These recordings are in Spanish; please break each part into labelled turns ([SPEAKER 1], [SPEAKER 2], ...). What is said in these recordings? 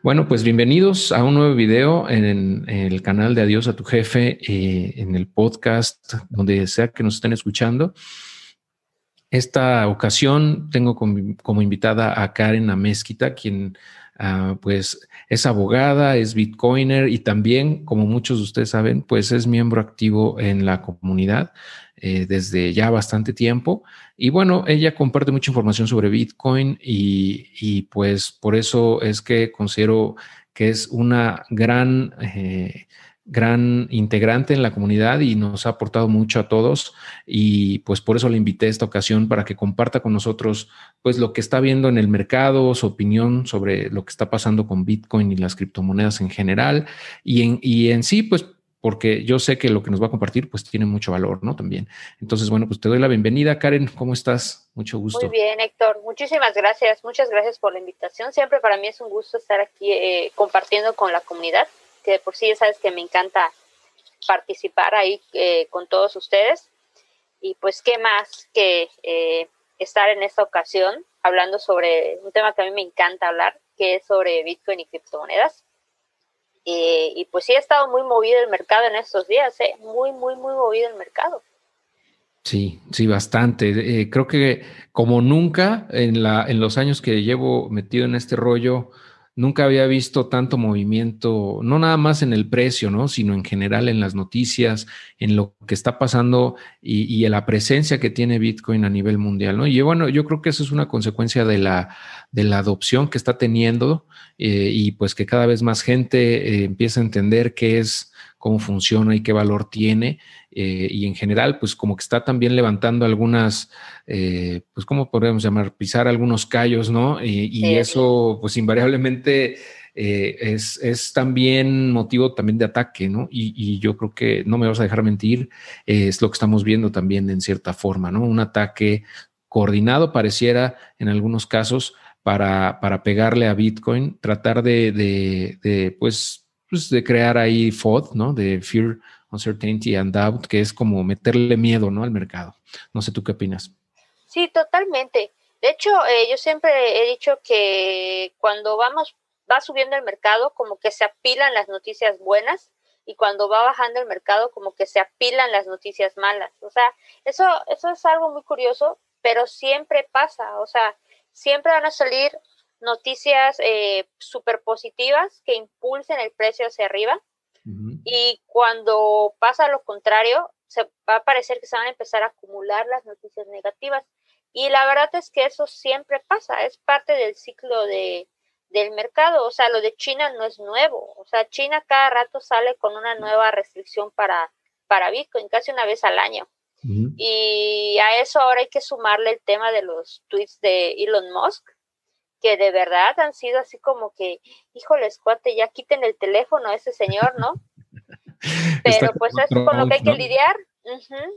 [SPEAKER 1] Bueno, pues bienvenidos a un nuevo video en, el canal de Adiós a tu jefe, eh, en el podcast, donde sea que nos estén escuchando. Esta ocasión tengo como, invitada a Karen Amezquita, quien ah, pues es abogada, es bitcoiner y también, como muchos de ustedes saben, pues es miembro activo en la comunidad eh, desde ya bastante tiempo. Y bueno, ella comparte mucha información sobre Bitcoin y, y pues por eso es que considero que es una gran... Eh, gran integrante en la comunidad y nos ha aportado mucho a todos y pues por eso le invité esta ocasión para que comparta con nosotros pues lo que está viendo en el mercado, su opinión sobre lo que está pasando con Bitcoin y las criptomonedas en general y en, y en sí pues porque yo sé que lo que nos va a compartir pues tiene mucho valor, ¿no? También. Entonces, bueno, pues te doy la bienvenida, Karen, ¿cómo estás? Mucho gusto.
[SPEAKER 2] Muy bien, Héctor, muchísimas gracias, muchas gracias por la invitación. Siempre para mí es un gusto estar aquí eh, compartiendo con la comunidad que por sí ya sabes que me encanta participar ahí eh, con todos ustedes. Y pues, ¿qué más que eh, estar en esta ocasión hablando sobre un tema que a mí me encanta hablar, que es sobre Bitcoin y criptomonedas? y pues sí ha estado muy movido el mercado en estos días, ¿eh? muy, muy, muy movido el mercado.
[SPEAKER 1] Sí, sí, bastante. creo que como nunca en, la, en los años que llevo metido en este rollo, nunca había visto tanto movimiento, no nada más en el precio, ¿no? Sino en general en las noticias, en lo que está pasando y, en la presencia que tiene Bitcoin a nivel mundial, ¿no? Y bueno, yo creo que eso es una consecuencia de la, de la adopción que está teniendo eh, y pues que cada vez más gente eh, empieza a entender qué es, cómo funciona y qué valor tiene. Eh, y en general, pues como que está también levantando algunas, eh, pues ¿cómo podemos llamar? Pisar algunos callos, ¿no? Y, eso, pues invariablemente eh, es, es, también motivo también de ataque, ¿no? Y, yo creo que no me vas a dejar mentir, es lo que estamos viendo también en cierta forma, ¿no? Un ataque coordinado pareciera en algunos casos para, para pegarle a Bitcoin, tratar de, de, de pues, pues, de crear ahí FOD, ¿no? De Fear uncertainty and doubt, que es como meterle miedo, ¿no? Al mercado. No sé tú qué opinas.
[SPEAKER 2] Sí, totalmente. De hecho, eh, yo siempre he dicho que cuando vamos, va subiendo el mercado, como que se apilan las noticias buenas y cuando va bajando el mercado, como que se apilan las noticias malas. O sea, eso, eso es algo muy curioso, pero siempre pasa. O sea, siempre van a salir noticias eh, súper positivas que impulsen el precio hacia arriba y cuando pasa lo contrario, se va a parecer que se van a empezar a acumular las noticias negativas. Y la verdad es que eso siempre pasa, es parte del ciclo de, del mercado. O sea, lo de China no es nuevo. O sea, China cada rato sale con una nueva restricción para, para Bitcoin, casi una vez al año. Y a eso ahora hay que sumarle el tema de los tweets de Elon Musk, que de verdad han sido así como que, híjoles, cuate, ya quiten el teléfono a ese señor, ¿no? Pero pues es con lo que hay que lidiar.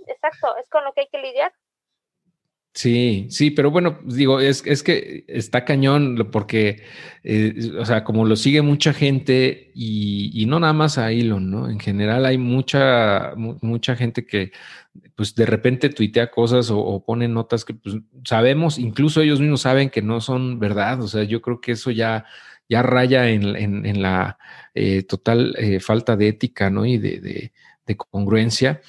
[SPEAKER 2] exacto, es con lo que hay que lidiar.
[SPEAKER 1] Sí, sí, pero bueno, digo, es, es que está cañón porque, eh, o sea, como lo sigue mucha gente y, no nada más a Elon, ¿no? En general hay mucha, mucha gente que pues de repente tuitea cosas o, pone notas que pues, sabemos, incluso ellos mismos saben que no son verdad, o sea, yo creo que eso ya, ya raya en, la eh, total eh, falta de ética, ¿no? Y de, de congruencia.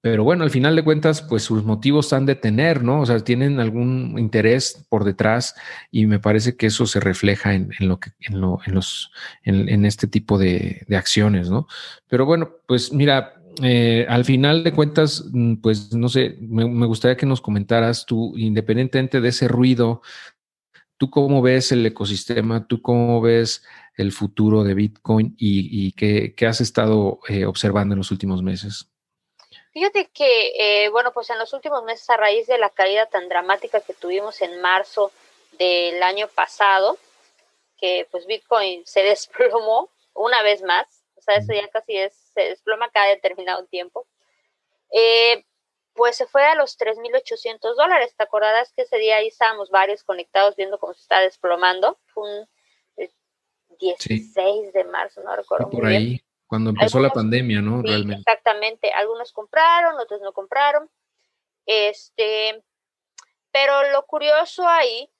[SPEAKER 1] Pero bueno, al final de cuentas, pues sus motivos han de tener, ¿no? O sea, tienen algún interés por detrás y me parece que eso se refleja en, lo que, en, lo, en los, en, este tipo de, acciones, ¿no? Pero bueno, pues mira, eh, al final de cuentas, mm, pues no sé, me, gustaría que nos comentaras tú, independientemente de ese ruido, tú cómo ves el ecosistema, tú cómo ves el futuro de Bitcoin y, qué, has estado eh, observando en los últimos meses.
[SPEAKER 2] Fíjate que, eh, bueno, pues en los últimos meses, a raíz de la caída tan dramática que tuvimos en marzo del año pasado, que pues Bitcoin se desplomó una vez más, o sea, eso ya casi es, se desploma cada determinado tiempo, eh, pues se fue a los 3.800 dólares. ¿Te acordarás que ese día ahí estábamos varios conectados viendo cómo se está desplomando? Fue un 16 de marzo, no recuerdo muy bien.
[SPEAKER 1] Cuando empezó la pandemia, ¿no? Realmente.
[SPEAKER 2] Exactamente. Algunos compraron, otros no compraron. Este, pero lo curioso ahí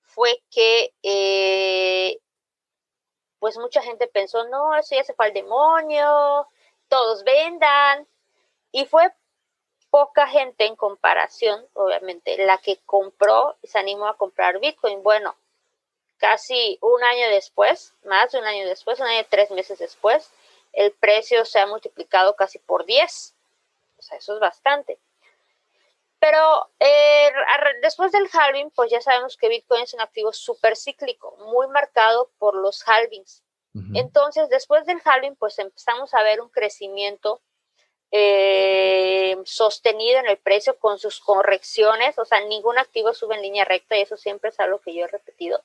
[SPEAKER 2] fue que eh, pues mucha gente pensó, no, eso ya se fue al demonio, todos vendan. Y fue poca gente en comparación, obviamente, la que compró y se animó a comprar Bitcoin. Bueno, casi un año después, más de un año después, un año y tres meses después, el precio se ha multiplicado casi por 10. O sea, eso es bastante. Pero eh, después del halving, pues ya sabemos que Bitcoin es un activo súper cíclico, muy marcado por los halvings. Entonces, después del halving, pues empezamos a ver un crecimiento eh, sostenido en el precio con sus correcciones. O sea, ningún activo sube en línea recta y eso siempre es algo que yo he repetido.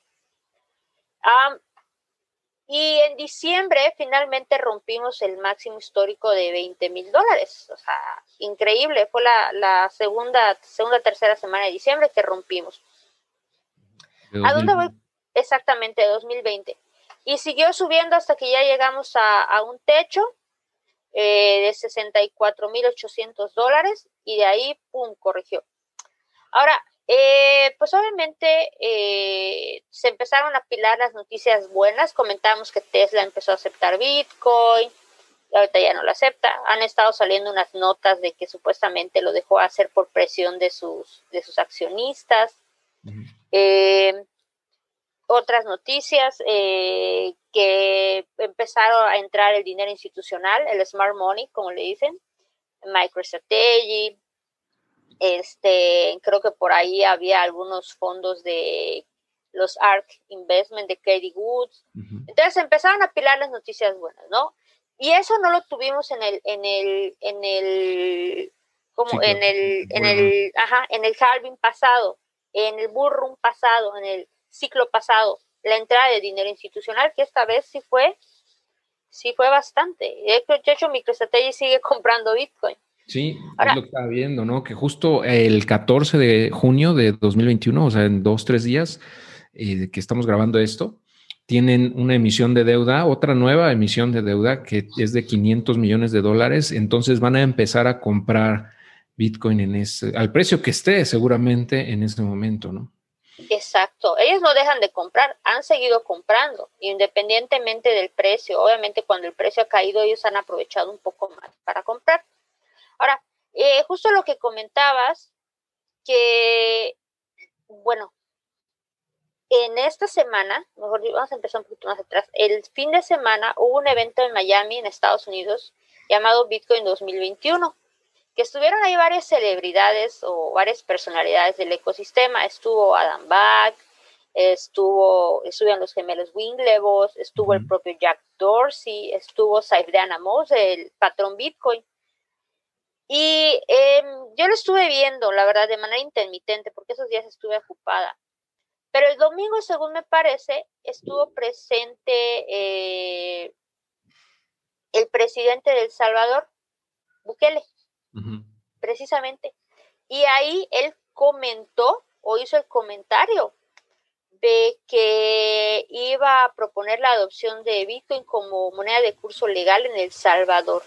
[SPEAKER 2] Y en diciembre finalmente rompimos el máximo histórico de 20 mil dólares. O sea, increíble. Fue la, segunda, segunda, tercera semana de diciembre que rompimos. ¿A dónde voy? Exactamente, 2020. Y siguió subiendo hasta que ya llegamos a, un techo eh, de 64.800 dólares y de ahí, ¡pum!, corrigió. Ahora, eh, pues obviamente eh, se empezaron a apilar las noticias buenas. Comentamos que Tesla empezó a aceptar Bitcoin, ahorita ya no lo acepta. Han estado saliendo unas notas de que supuestamente lo dejó hacer por presión de sus, de sus accionistas. Eh, otras noticias que empezaron a entrar el dinero institucional, el smart money, como le dicen, MicroStrategy, este, creo que por ahí había algunos fondos de los ARK Investment de Katie Woods. Entonces empezaron a pilar las noticias buenas, ¿no? Y eso no lo tuvimos en el, en el, en el, como en el, en el, ajá, en el halving pasado, en el bullrun pasado, en el ciclo pasado, la entrada de dinero institucional, que esta vez sí fue, sí fue bastante. De hecho, MicroStrategy sigue comprando Bitcoin.
[SPEAKER 1] Sí, es lo que estaba viendo, ¿no? Que justo el 14 de junio de 2021, o sea, en dos, tres días eh, que estamos grabando esto, tienen una emisión de deuda, otra nueva emisión de deuda que es de 500 millones de dólares. Entonces van a empezar a comprar Bitcoin en ese, al precio que esté seguramente en este momento, ¿no?
[SPEAKER 2] Exacto, ellos no dejan de comprar, han seguido comprando, independientemente del precio. Obviamente cuando el precio ha caído, ellos han aprovechado un poco más para comprar. Ahora, eh, justo lo que comentabas, que, bueno, en esta semana, mejor vamos a empezar un poquito más atrás, el fin de semana hubo un evento en Miami, en Estados Unidos, llamado Bitcoin 2021 que estuvieron ahí varias celebridades o varias personalidades del ecosistema. Estuvo Adam Back, estuvo, estuvieron los gemelos Winglevos, estuvo el propio Jack Dorsey, estuvo Saif Amos, el patrón Bitcoin. Y em, yo lo estuve viendo, la verdad, de manera intermitente, porque esos días estuve ocupada. Pero el domingo, según me parece, estuvo presente eh, el presidente de El Salvador, Bukele precisamente. Y ahí él comentó o hizo el comentario de que iba a proponer la adopción de Bitcoin como moneda de curso legal en El Salvador.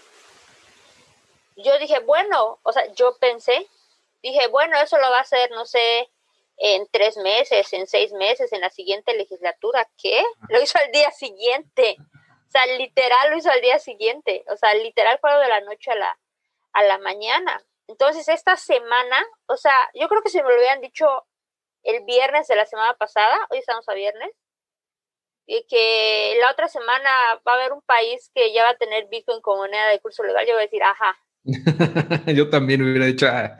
[SPEAKER 2] Yo dije, bueno, o sea, yo pensé, dije, bueno, eso lo va a hacer, no sé, en tres meses, en seis meses, en la siguiente legislatura. ¿Qué? Lo hizo al día siguiente. O sea, literal lo hizo al día siguiente. O sea, literal fue de la noche a la, a la mañana. Entonces, esta semana, o sea, yo creo que si me lo hubieran dicho el viernes de la semana pasada, hoy estamos a viernes, y que la otra semana va a haber un país que ya va a tener Bitcoin como moneda de curso legal, yo voy a decir, ajá.
[SPEAKER 1] yo también hubiera dicho, ah,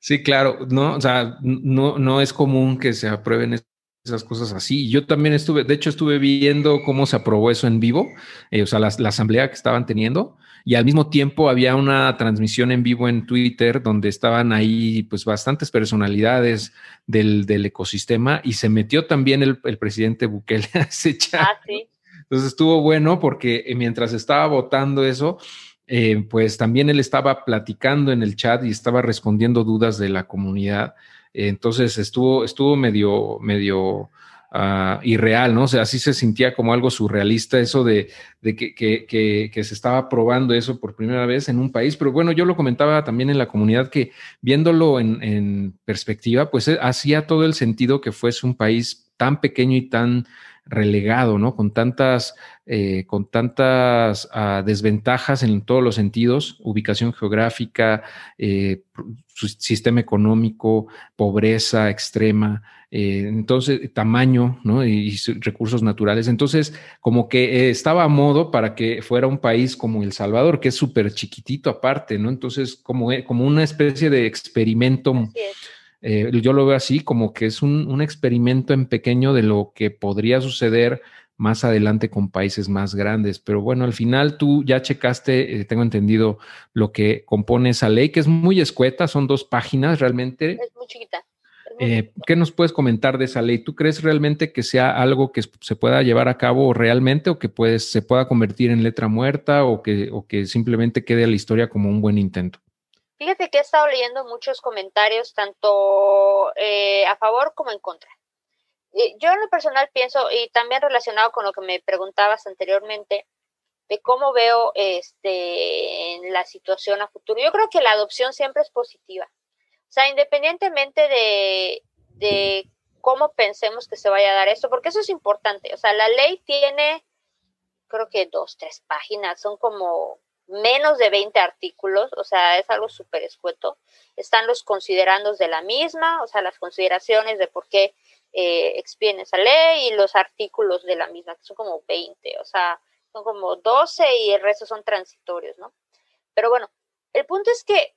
[SPEAKER 1] sí, claro, no, o sea, no, no es común que se aprueben esas cosas así. Yo también estuve, de hecho, estuve viendo cómo se aprobó eso en vivo, eh, o sea, la, asamblea que estaban teniendo, y al mismo tiempo había una transmisión en vivo en Twitter donde estaban ahí pues bastantes personalidades del, ecosistema y se metió también el, presidente Bukele a ese chat. Ah, sí. Entonces estuvo bueno porque eh, mientras estaba votando eso, eh, pues también él estaba platicando en el chat y estaba respondiendo dudas de la comunidad. Entonces estuvo, estuvo medio, medio uh, irreal, ¿no? O sea, así se sentía como algo surrealista eso de, de que, que, se estaba probando eso por primera vez en un país. Pero bueno, yo lo comentaba también en la comunidad que viéndolo en, en perspectiva, pues eh, hacía todo el sentido que fuese un país tan pequeño y tan relegado, ¿no? Con tantas, eh, con tantas ah, desventajas en todos los sentidos, ubicación geográfica, eh, sistema económico, pobreza extrema, eh, entonces tamaño, ¿no? Y, recursos naturales. Entonces, como que estaba a modo para que fuera un país como El Salvador, que es súper chiquitito aparte, ¿no? Entonces, como, como una especie de experimento. Eh, yo lo veo así, como que es un, experimento en pequeño de lo que podría suceder más adelante con países más grandes. Pero bueno, al final tú ya checaste, eh, tengo entendido, lo que compone esa ley, que es muy escueta, son dos páginas realmente.
[SPEAKER 2] Es muy chiquita.
[SPEAKER 1] Eh, ¿Qué nos puedes comentar de esa ley? ¿Tú crees realmente que sea algo que se pueda llevar a cabo realmente o que se pueda convertir en letra muerta o que, o que simplemente quede a la historia como un buen intento?
[SPEAKER 2] Fíjate que he estado leyendo muchos comentarios, tanto eh, a favor como en contra. Yo en lo personal pienso, y también relacionado con lo que me preguntabas anteriormente, de cómo veo este, la situación a futuro. Yo creo que la adopción siempre es positiva. O sea, independientemente de, de cómo pensemos que se vaya a dar esto, porque eso es importante. O sea, la ley tiene, creo que dos, tres páginas, son como menos de 20 artículos, o sea, es algo súper escueto. Están los considerandos de la misma, o sea, las consideraciones de por qué eh, esa ley y los artículos de la misma, que son como 20, o sea, son como 12 y el resto son transitorios, ¿no? Pero bueno, el punto es que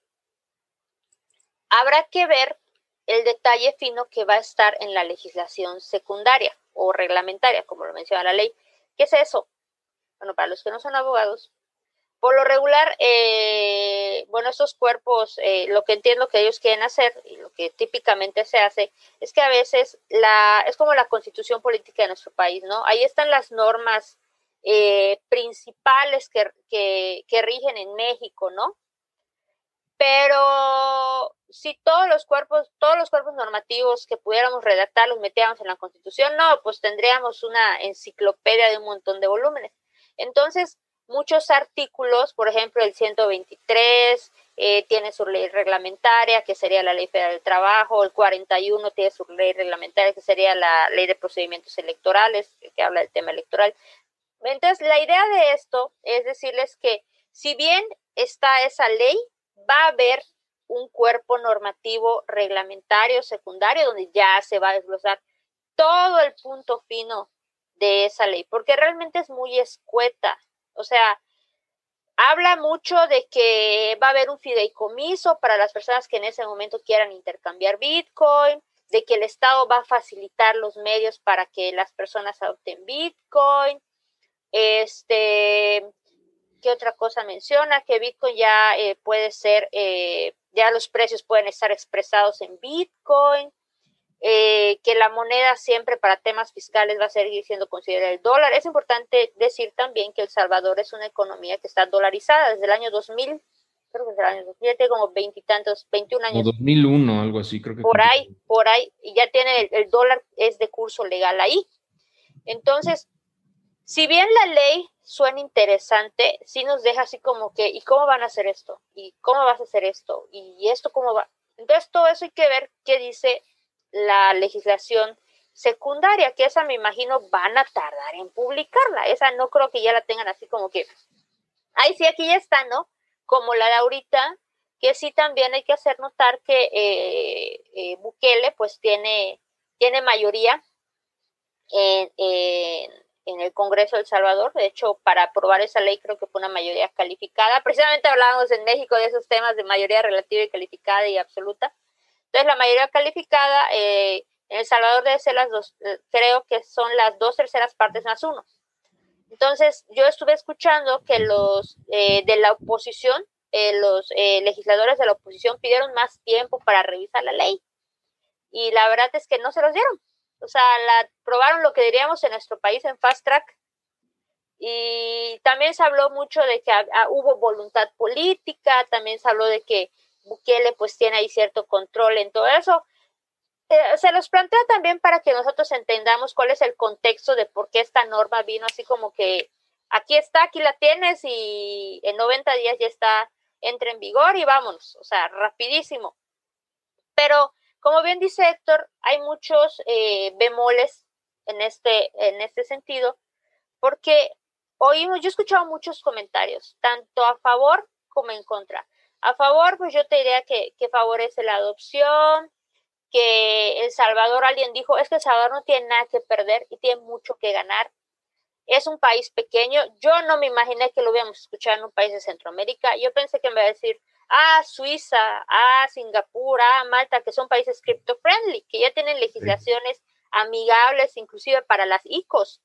[SPEAKER 2] habrá que ver el detalle fino que va a estar en la legislación secundaria o reglamentaria, como lo menciona la ley. ¿Qué es eso? Bueno, para los que no son abogados, por lo regular, eh, bueno, estos cuerpos, eh, lo que entiendo que ellos quieren hacer y lo que típicamente se hace es que a veces la, es como la constitución política de nuestro país, ¿no? Ahí están las normas eh, principales que, que, rigen en México, ¿no? Pero si todos los cuerpos, todos los cuerpos normativos que pudiéramos redactar los metiéramos en la Constitución, no, pues tendríamos una enciclopedia de un montón de volúmenes. Entonces, muchos artículos, por ejemplo, el 123 eh, tiene su ley reglamentaria, que sería la Ley Federal del Trabajo, el 41 tiene su ley reglamentaria, que sería la Ley de Procedimientos Electorales, que habla del tema electoral. Entonces, la idea de esto es decirles que si bien está esa ley, va a haber un cuerpo normativo reglamentario secundario donde ya se va a desglosar todo el punto fino de esa ley, porque realmente es muy escueta, o sea, habla mucho de que va a haber un fideicomiso para las personas que en ese momento quieran intercambiar Bitcoin, de que el Estado va a facilitar los medios para que las personas adopten Bitcoin. Este, ¿qué otra cosa menciona? Que Bitcoin ya eh, puede ser, eh, ya los precios pueden estar expresados en Bitcoin. Eh, que la moneda siempre para temas fiscales va a seguir siendo considerada el dólar. Es importante decir también que El Salvador es una economía que está dolarizada desde el año 2000, creo que desde el año 2000, tiene como veintitantos, 21 años.
[SPEAKER 1] O 2001, algo así, creo que.
[SPEAKER 2] Por ahí, por ahí, y ya tiene el, dólar, es de curso legal ahí. Entonces, si bien la ley suena interesante, sí nos deja así como que, ¿y cómo van a hacer esto? ¿Y cómo vas a hacer esto? ¿Y esto cómo va? Entonces, todo eso hay que ver qué dice la legislación secundaria, que esa me imagino van a tardar en publicarla. Esa no creo que ya la tengan así como que, ay, sí, aquí ya está, ¿no? Como la de ahorita, que sí también hay que hacer notar que eh, eh, Bukele pues tiene, tiene mayoría en, en, el Congreso de El Salvador. De hecho, para aprobar esa ley creo que fue una mayoría calificada. Precisamente hablábamos en México de esos temas de mayoría relativa y calificada y absoluta. Entonces, la mayoría calificada eh, en El Salvador debe ser las dos, eh, creo que son las dos terceras partes más uno. Entonces, yo estuve escuchando que los eh, de la oposición, los legisladores de la oposición pidieron más tiempo para revisar la ley. Y la verdad es que no se los dieron. O sea, la, probaron lo que diríamos en nuestro país en fast track. Y también se habló mucho de que hubo voluntad política, también se habló de que Bukele pues tiene ahí cierto control en todo eso. Eh, se los plantea también para que nosotros entendamos cuál es el contexto de por qué esta norma vino así como que aquí está, aquí la tienes y en 90 días ya está, entra en vigor y vámonos, o sea, rapidísimo. Pero como bien dice Héctor, hay muchos eh, bemoles en este, en este sentido, porque oímos, yo he escuchado muchos comentarios, tanto a favor como en contra. A favor, pues yo te diría que, que favorece la adopción, que El Salvador, alguien dijo, es que El Salvador no tiene nada que perder y tiene mucho que ganar. Es un país pequeño. Yo no me imaginé que lo hubiéramos escuchado en un país de Centroamérica. Yo pensé que me iba a decir, ah, Suiza, ah, Singapur, ah, Malta, que son países crypto-friendly, que ya tienen legislaciones amigables inclusive para las ICOs.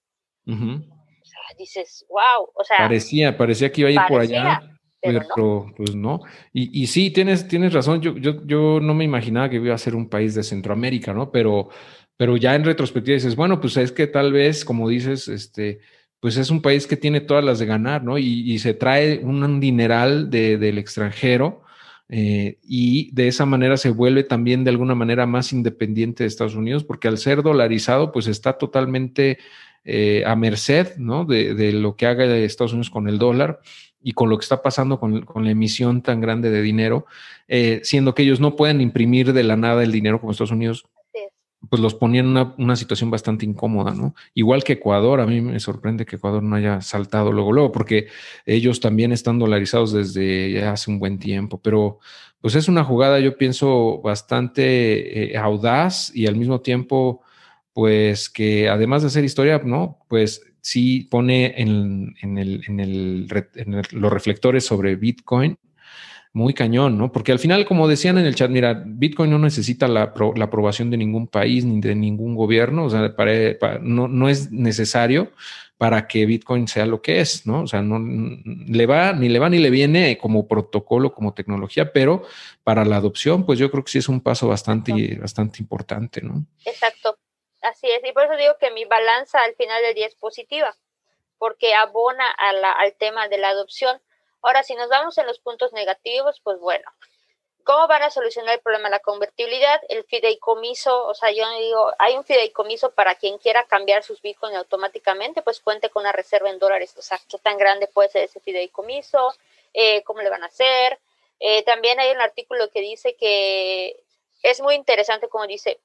[SPEAKER 2] dices, wow, o sea.
[SPEAKER 1] Parecía, parecía que iba a ir por allá. Pero, pues no. Y, y, sí, tienes, tienes razón. Yo, yo, yo no me imaginaba que iba a ser un país de Centroamérica, ¿no? Pero, pero ya en retrospectiva dices, bueno, pues es que tal vez, como dices, este, pues es un país que tiene todas las de ganar, ¿no? Y, se trae un, dineral del extranjero eh, y de esa manera se vuelve también de alguna manera más independiente de Estados Unidos, porque al ser dolarizado, pues está totalmente eh, a merced, ¿no? De, de, lo que haga Estados Unidos con el dólar y con lo que está pasando con, con la emisión tan grande de dinero, eh, siendo que ellos no pueden imprimir de la nada el dinero como Estados Unidos pues los ponía en una, una, situación bastante incómoda, ¿no? Igual que Ecuador, a mí me sorprende que Ecuador no haya saltado luego, luego, porque ellos también están dolarizados desde ya hace un buen tiempo, pero pues es una jugada, yo pienso, bastante eh, audaz y al mismo tiempo, pues que además de hacer historia, ¿no? Pues sí pone en, en, el, en, el, en los reflectores sobre Bitcoin muy cañón, ¿no? Porque al final, como decían en el chat, mira, Bitcoin no necesita la, la aprobación de ningún país ni de ningún gobierno, o sea, no, no, es necesario para que Bitcoin sea lo que es, ¿no? O sea, no le va, ni le va ni le viene como protocolo, como tecnología, pero para la adopción, pues yo creo que sí es un paso bastante, bastante importante, ¿no?
[SPEAKER 2] Exacto, así es, y por eso digo que mi balanza al final del día es positiva, porque abona a la, al tema de la adopción Ahora, si nos vamos en los puntos negativos, pues bueno, ¿cómo van a solucionar el problema de la convertibilidad? El fideicomiso, o sea, yo digo, hay un fideicomiso para quien quiera cambiar sus bitcoins automáticamente, pues cuente con una reserva en dólares, o sea, ¿qué tan grande puede ser ese fideicomiso? Eh, ¿Cómo le van a hacer? Eh, también hay un artículo que dice que es muy interesante, como dice,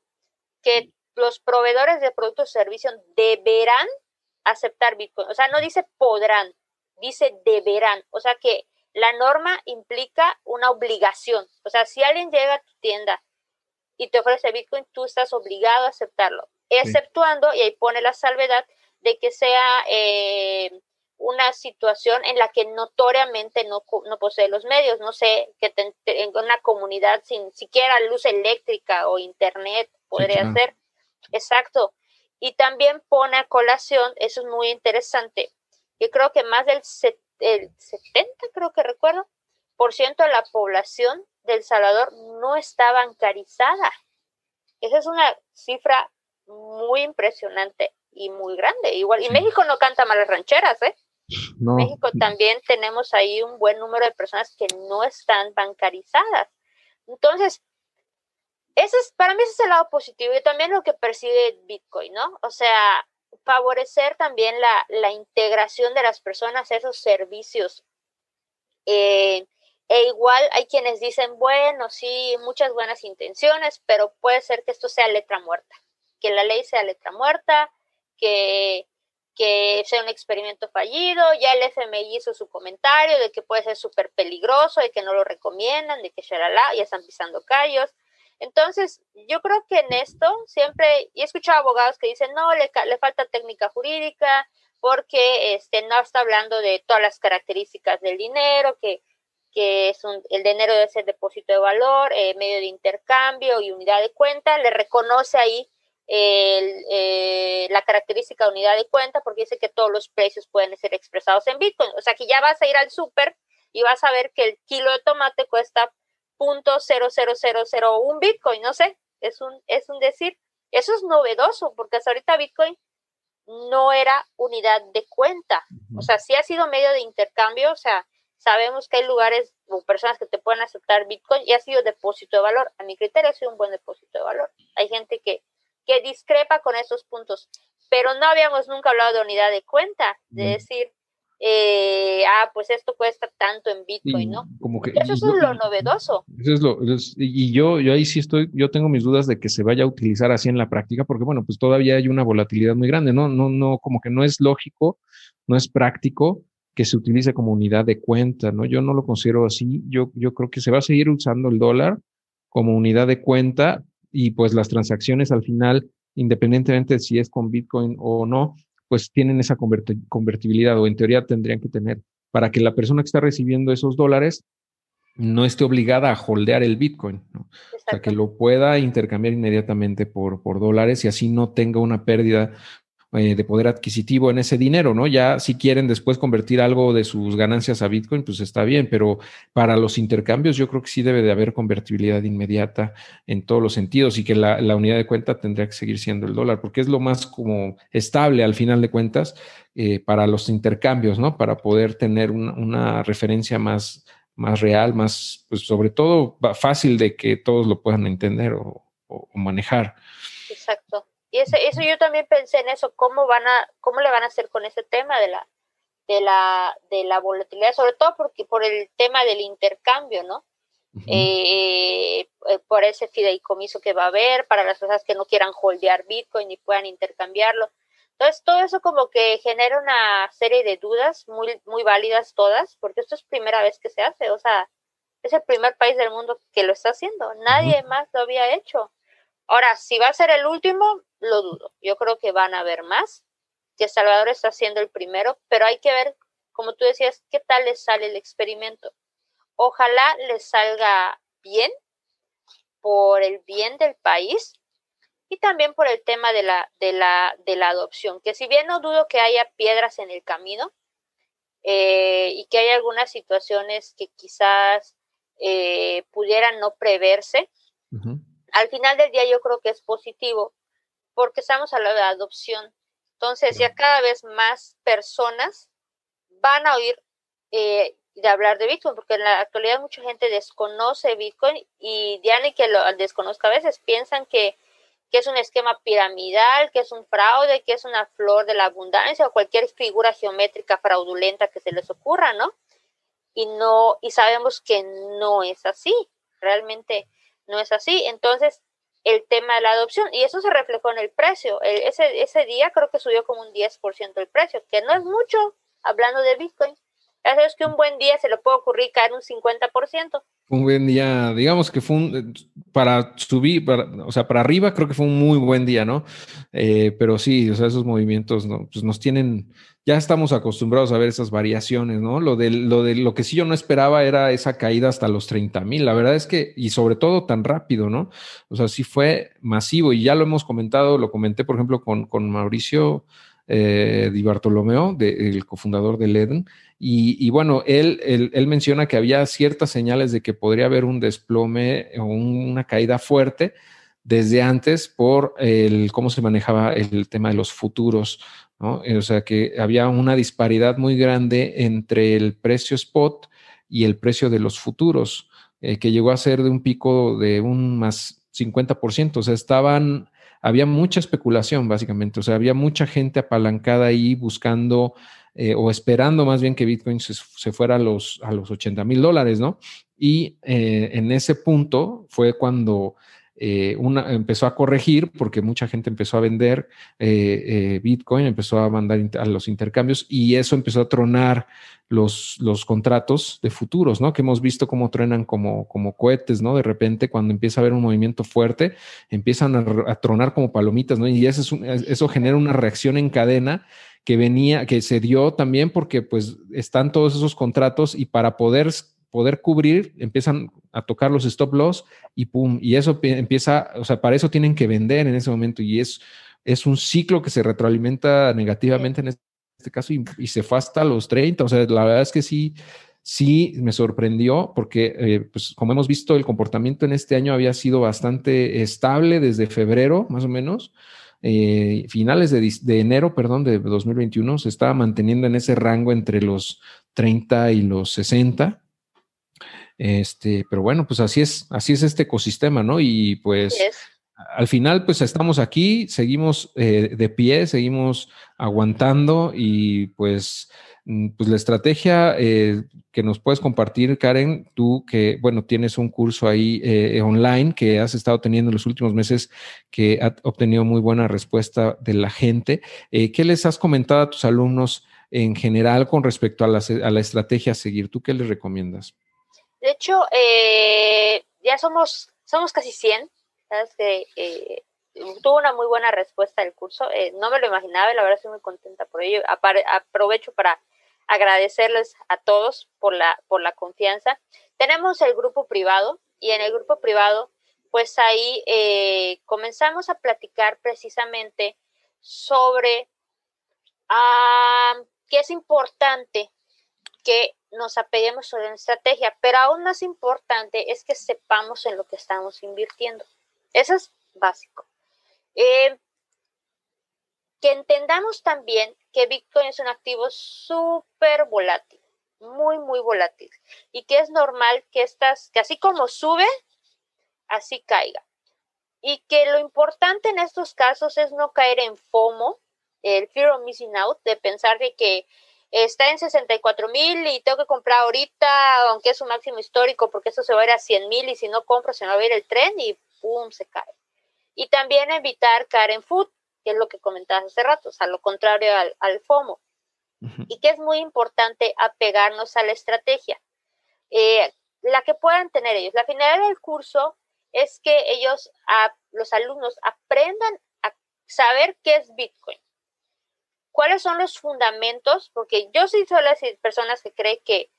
[SPEAKER 2] que los proveedores de productos o servicios deberán aceptar Bitcoin. O sea, no dice podrán, dice deberán, o sea que la norma implica una obligación, o sea, si alguien llega a tu tienda y te ofrece Bitcoin, tú estás obligado a aceptarlo, exceptuando, y ahí pone la salvedad, de que sea eh, una situación en la que notoriamente no, no posee los medios, no sé, que en una comunidad sin siquiera luz eléctrica o internet podría ser. Exacto. Y también pone a colación, eso es muy interesante, yo creo que más del 70, creo que recuerdo, por ciento de la población del Salvador no está bancarizada. Esa es una cifra muy impresionante y muy grande. Igual, y México no canta malas rancheras, ¿eh? México también tenemos ahí un buen número de personas que no están bancarizadas. Entonces, ese es, para mí ese es el lado positivo y también lo que percibe Bitcoin, ¿no? O sea, favorecer también la, la, integración de las personas a esos servicios. Eh, e igual hay quienes dicen, bueno, sí, muchas buenas intenciones, pero puede ser que esto sea letra muerta, que la ley sea letra muerta, que, que sea un experimento fallido. Ya el FMI hizo su comentario de que puede ser súper peligroso, de que no lo recomiendan, de que ya están pisando callos. Entonces, yo creo que en esto siempre, y he escuchado abogados que dicen, no, le, le falta técnica jurídica porque este, no está hablando de todas las características del dinero, que, que es un, el dinero debe ser depósito de valor, eh, medio de intercambio y unidad de cuenta, le reconoce ahí el, eh, la característica de unidad de cuenta porque dice que todos los precios pueden ser expresados en Bitcoin. O sea que ya vas a ir al súper y vas a ver que el kilo de tomate cuesta un Bitcoin, no sé, es un, es un decir. Eso es novedoso porque hasta ahorita Bitcoin no era unidad de cuenta, o sea, sí ha sido medio de intercambio, o sea, sabemos que hay lugares o personas que te pueden aceptar Bitcoin y ha sido depósito de valor. A mi criterio ha sido un buen depósito de valor. Hay gente que, que discrepa con esos puntos, pero no habíamos nunca hablado de unidad de cuenta, de decir, eh, ah, pues esto cuesta tanto en Bitcoin, ¿no?
[SPEAKER 1] Como que,
[SPEAKER 2] eso es lo novedoso.
[SPEAKER 1] Eso es lo, y yo, yo ahí sí estoy, yo tengo mis dudas de que se vaya a utilizar así en la práctica, porque bueno, pues todavía hay una volatilidad muy grande, ¿no? No, no, como que no es lógico, no es práctico que se utilice como unidad de cuenta, ¿no? Yo no lo considero así, yo, yo creo que se va a seguir usando el dólar como unidad de cuenta y pues las transacciones al final, independientemente de si es con Bitcoin o no, pues tienen esa convertibilidad o en teoría tendrían que tener para que la persona que está recibiendo esos dólares no esté obligada a holdear el Bitcoin, ¿no? o sea, que lo pueda intercambiar inmediatamente por, por dólares y así no tenga una pérdida eh, de poder adquisitivo en ese dinero, ¿no? Ya si quieren después convertir algo de sus ganancias a Bitcoin, pues está bien, pero para los intercambios yo creo que sí debe de haber convertibilidad inmediata en todos los sentidos y que la, unidad de cuenta tendría que seguir siendo el dólar, porque es lo más como estable al final de cuentas eh, para los intercambios, ¿no? Para poder tener una, referencia más, más real, más, pues sobre todo fácil de que todos lo puedan entender o manejar.
[SPEAKER 2] Exacto. Y eso yo también pensé en eso, cómo van a, cómo le van a hacer con ese tema de la, de la, de la volatilidad, sobre todo porque por el tema del intercambio, ¿no? Eh, eh, por ese fideicomiso que va a haber, para las personas que no quieran holdear Bitcoin y puedan intercambiarlo. Entonces, todo eso como que genera una serie de dudas muy, muy válidas todas, porque esto es primera vez que se hace, o sea, es el primer país del mundo que lo está haciendo, nadie más lo había hecho. Ahora, si va a ser el último, lo dudo. Yo creo que van a haber más, que Salvador está siendo el primero, pero hay que ver, como tú decías, qué tal les sale el experimento. Ojalá les salga bien, por el bien del país y también por el tema de la, de la, de la adopción, que si bien no dudo que haya piedras en el camino eh, y que hay algunas situaciones que quizás eh, pudieran no preverse, al final del día yo creo que es positivo porque estamos hablando de adopción. Entonces, ya cada vez más personas van a oír eh, de hablar de Bitcoin, porque en la actualidad mucha gente desconoce Bitcoin y ya ni que lo desconozca a veces piensan que, que es un esquema piramidal, que es un fraude, que es una flor de la abundancia o cualquier figura geométrica fraudulenta que se les ocurra, ¿no? Y no, y sabemos que no es así. Realmente no es así. Entonces, el tema de la adopción, y eso se reflejó en el precio. ese, ese día creo que subió como un 10% el precio, que no es mucho, hablando de Bitcoin. Es que un buen día se le puede ocurrir caer un 50%.
[SPEAKER 1] Un buen día, digamos que fue un, para subir, para, o sea, para arriba creo que fue un muy buen día, ¿no? Eh, pero sí, o sea, esos movimientos ¿no? pues nos tienen, ya estamos acostumbrados a ver esas variaciones, ¿no? Lo de, lo de lo que sí yo no esperaba era esa caída hasta los 30 mil. La verdad es que, y sobre todo tan rápido, ¿no? O sea, sí fue masivo y ya lo hemos comentado, lo comenté, por ejemplo, con, con Mauricio eh, Di Bartolomeo, el cofundador de Eden. Y, bueno, él, él, menciona que había ciertas señales de que podría haber un desplome o una caída fuerte desde antes por el cómo se manejaba el tema de los futuros. ¿no? O sea, que había una disparidad muy grande entre el precio spot y el precio de los futuros, eh, que llegó a ser de un pico de un más 50%. O sea, estaban había mucha especulación, básicamente. O sea, había mucha gente apalancada ahí buscando eh, o esperando más bien que Bitcoin se, fuera a los, a los 80 mil dólares, ¿no? Y eh, en ese punto fue cuando eh, una, empezó a corregir porque mucha gente empezó a vender Bitcoin, empezó a mandar a los intercambios y eso empezó a tronar los, los contratos de futuros, ¿no? Que hemos visto cómo truenan como, como cohetes, ¿no? De repente, cuando empieza a haber un movimiento fuerte, empiezan a, tronar como palomitas, ¿no? Y eso, eso genera una reacción en cadena que venía, que se dio también porque pues están todos esos contratos y para poder poder cubrir, empiezan a tocar los stop loss y pum, y eso empieza, o sea, para eso tienen que vender en ese momento y es, es un ciclo que se retroalimenta negativamente en este caso y, se fue hasta los 30. O sea, la verdad es que sí, sí me sorprendió porque, eh, pues como hemos visto, el comportamiento en este año había sido bastante estable desde febrero, más o menos. Eh, finales de, enero, perdón, de 2021, se estaba manteniendo en ese rango entre los 30 y los 60. Este, pero bueno, pues así es, así es este ecosistema, ¿no? Y pues al final, pues estamos aquí, seguimos eh, de pie, seguimos aguantando y pues, mm, pues la estrategia eh, que nos puedes compartir, Karen, tú que, bueno, tienes un curso ahí eh, online que has estado teniendo en los últimos meses que ha obtenido muy buena respuesta de la gente. ¿Qué les has comentado a tus alumnos en general con respecto a la, a la estrategia a seguir? ¿Tú qué les recomiendas?
[SPEAKER 2] De hecho, ya somos, somos casi 100 que eh, tuvo una muy buena respuesta del curso. Eh, no me lo imaginaba y la verdad estoy muy contenta por ello. aprovecho para agradecerles a todos por la, por la confianza. Tenemos el grupo privado y en el grupo privado, pues ahí eh, comenzamos a platicar precisamente sobre ah, que es importante que nos apeguemos a una estrategia, pero aún más importante es que sepamos en lo que estamos invirtiendo. Eso es básico. Eh, que entendamos también que Bitcoin es un activo súper volátil, muy, muy volátil, y que es normal que estas, que así como sube, así caiga. Y que lo importante en estos casos es no caer en FOMO, el fear of missing out, de pensar de que está en 64 mil y tengo que comprar ahorita, aunque es un máximo histórico, porque eso se va a ir a 100 mil y si no compro se me va a ir el tren y pum, se cae. Y también evitar caer en food, que es lo que comentabas hace rato, o sea, lo contrario al, FOMO. Y que es muy importante apegarnos a la estrategia, eh, la que puedan tener ellos. La finalidad del curso es que ellos, los alumnos, aprendan a saber qué es Bitcoin. ¿Cuáles son los fundamentos? Porque yo sí soy las personas que creen que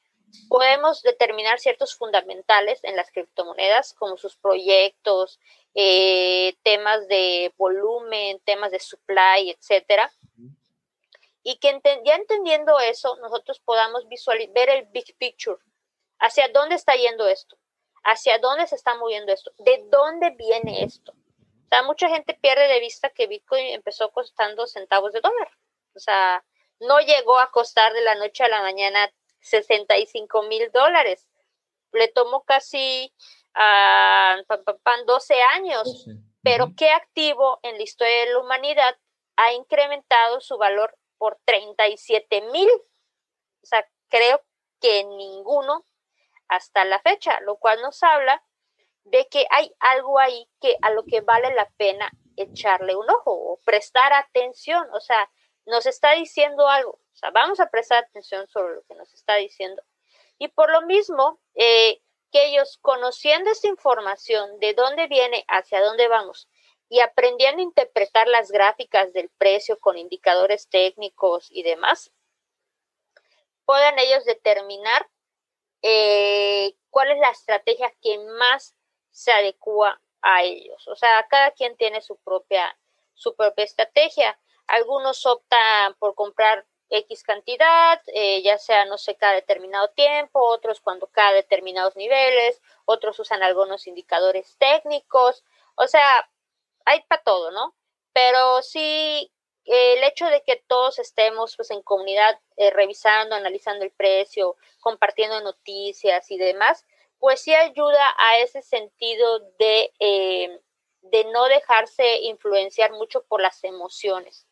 [SPEAKER 2] podemos determinar ciertos fundamentales en las criptomonedas, como sus proyectos, eh, temas de volumen, temas de supply, etcétera. Y que ya entendiendo eso, nosotros podamos visualizar, ver el big picture, hacia dónde está yendo esto, hacia dónde se está moviendo esto, de dónde viene esto. O sea, mucha gente pierde de vista que Bitcoin empezó costando centavos de dólar. O sea, no llegó a costar de la noche a la mañana 65 mil dólares. Le tomó casi uh, 12 años, pero ¿qué activo en la historia de la humanidad ha incrementado su valor por 37 mil? O sea, creo que ninguno hasta la fecha, lo cual nos habla de que hay algo ahí que a lo que vale la pena echarle un ojo o prestar atención. O sea, nos está diciendo algo. O sea, vamos a prestar atención sobre lo que nos está diciendo. Y por lo mismo, eh, que ellos conociendo esta información, de dónde viene, hacia dónde vamos, y aprendiendo a interpretar las gráficas del precio con indicadores técnicos y demás, puedan ellos determinar eh, cuál es la estrategia que más se adecua a ellos. O sea, cada quien tiene su propia, su propia estrategia. Algunos optan por comprar X cantidad, eh, ya sea, no sé, cada determinado tiempo, otros cuando cada determinados niveles, otros usan algunos indicadores técnicos, o sea, hay para todo, ¿no? Pero sí, el hecho de que todos estemos pues en comunidad eh, revisando, analizando el precio, compartiendo noticias y demás, pues sí ayuda a ese sentido de, eh, de no dejarse influenciar mucho por las emociones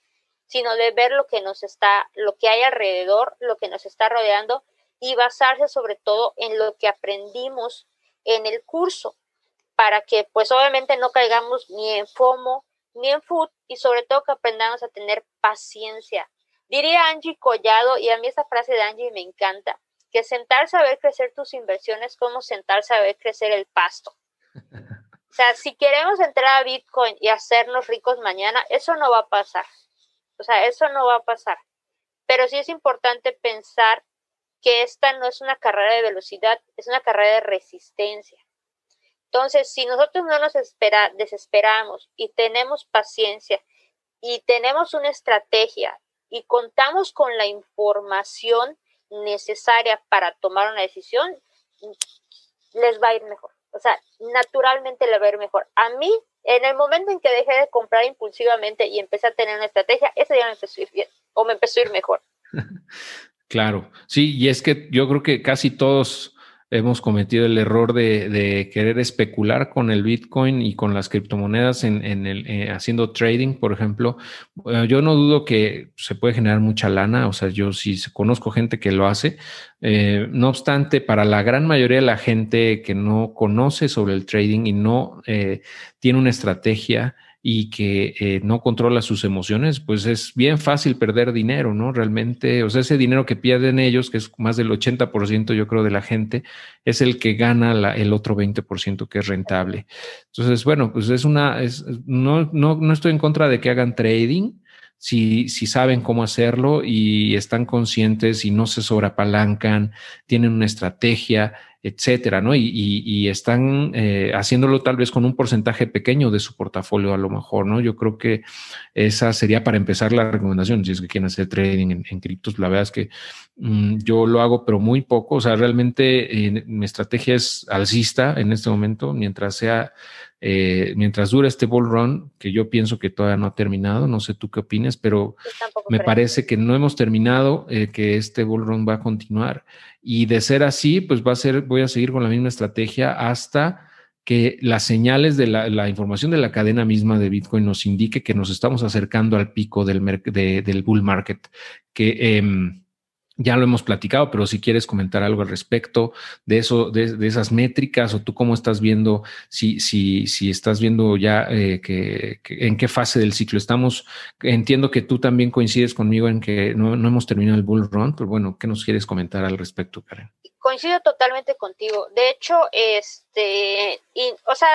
[SPEAKER 2] sino de ver lo que nos está, lo que hay alrededor, lo que nos está rodeando y basarse sobre todo en lo que aprendimos en el curso para que pues obviamente no caigamos ni en FOMO ni en food y sobre todo que aprendamos a tener paciencia. Diría Angie Collado, y a mí esa frase de Angie me encanta, que sentarse a ver crecer tus inversiones como sentarse a ver crecer el pasto. O sea, si queremos entrar a Bitcoin y hacernos ricos mañana, eso no va a pasar. O sea, eso no va a pasar. Pero sí es importante pensar que esta no es una carrera de velocidad, es una carrera de resistencia. Entonces, si nosotros no nos espera, desesperamos y tenemos paciencia y tenemos una estrategia y contamos con la información necesaria para tomar una decisión, les va a ir mejor. O sea, naturalmente les va a ir mejor. A mí en el momento en que dejé de comprar impulsivamente y empecé a tener una estrategia, ese día me empezó a ir bien o me empezó a ir mejor.
[SPEAKER 1] claro, sí, y es que yo creo que casi todos hemos cometido el error de, querer especular con el Bitcoin y con las criptomonedas en, el, eh, haciendo trading, por ejemplo. yo no dudo que se puede generar mucha lana, o sea, yo sí conozco gente que lo hace. Eh, no obstante, para la gran mayoría de la gente que no conoce sobre el trading y no eh, tiene una estrategia, y que eh, no controla sus emociones, pues es bien fácil perder dinero, ¿no? Realmente, o sea, ese dinero que pierden ellos, que es más del 80% yo creo de la gente, es el que gana el otro 20% que es rentable. Entonces, bueno, pues es una, es, no, no, no estoy en contra de que hagan trading, si, si, saben cómo hacerlo y están conscientes y no se sobreapalancan, tienen una estrategia, etcétera, ¿no? Y, están eh, haciéndolo tal vez con un porcentaje pequeño de su portafolio a lo mejor, ¿no? Yo creo que esa sería para empezar la recomendación, si es que quieren hacer trading en, criptos, la verdad es que mm, yo lo hago, pero muy poco, o sea, realmente eh, mi estrategia es alcista en este momento, mientras sea eh, mientras dura este bull run, que yo pienso que todavía no ha terminado, no sé tú qué opinas, pero me parece que no hemos terminado, eh, que este bull run va a continuar. Y de ser así, pues va a ser, voy a seguir con la misma estrategia hasta que las señales de la, información de la cadena misma de Bitcoin nos indique que nos estamos acercando al pico del, del bull market, que em, ya lo hemos platicado, pero si quieres comentar algo al respecto de eso, de, esas métricas, o tú cómo estás viendo, si, si, si estás viendo ya eh, que, en qué fase del ciclo estamos. Entiendo que tú también coincides conmigo en que no, hemos terminado el bull run, pero bueno, ¿qué nos quieres comentar al respecto, Karen?
[SPEAKER 2] Coincido totalmente contigo. De hecho, este, o sea,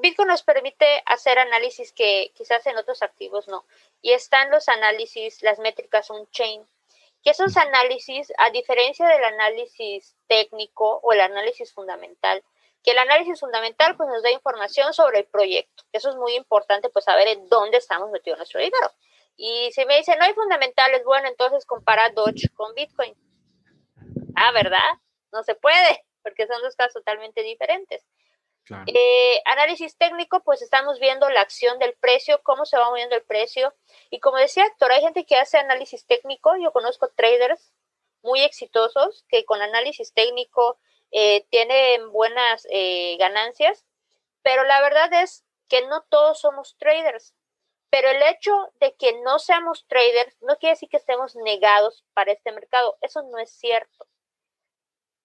[SPEAKER 2] Bitcoin nos permite hacer análisis que quizás en otros activos no. Y están los análisis, las métricas on-chain que esos análisis, a diferencia del análisis técnico o el análisis fundamental, que el análisis fundamental pues nos da información sobre el proyecto. Eso es muy importante pues saber en dónde estamos metidos nuestro dinero. Y si me dicen, no hay fundamentales, bueno, entonces compara Doge con Bitcoin. Ah, ¿verdad? No se puede, porque son dos casos totalmente diferentes. Eh, análisis técnico, pues estamos viendo la acción del precio, cómo se va moviendo el precio. Y como decía Héctor, hay gente que hace análisis técnico. Yo conozco traders muy exitosos que con análisis técnico eh, tienen buenas eh, ganancias, pero la verdad es que no todos somos traders. Pero el hecho de que no seamos traders no quiere decir que estemos negados para este mercado. Eso no es cierto.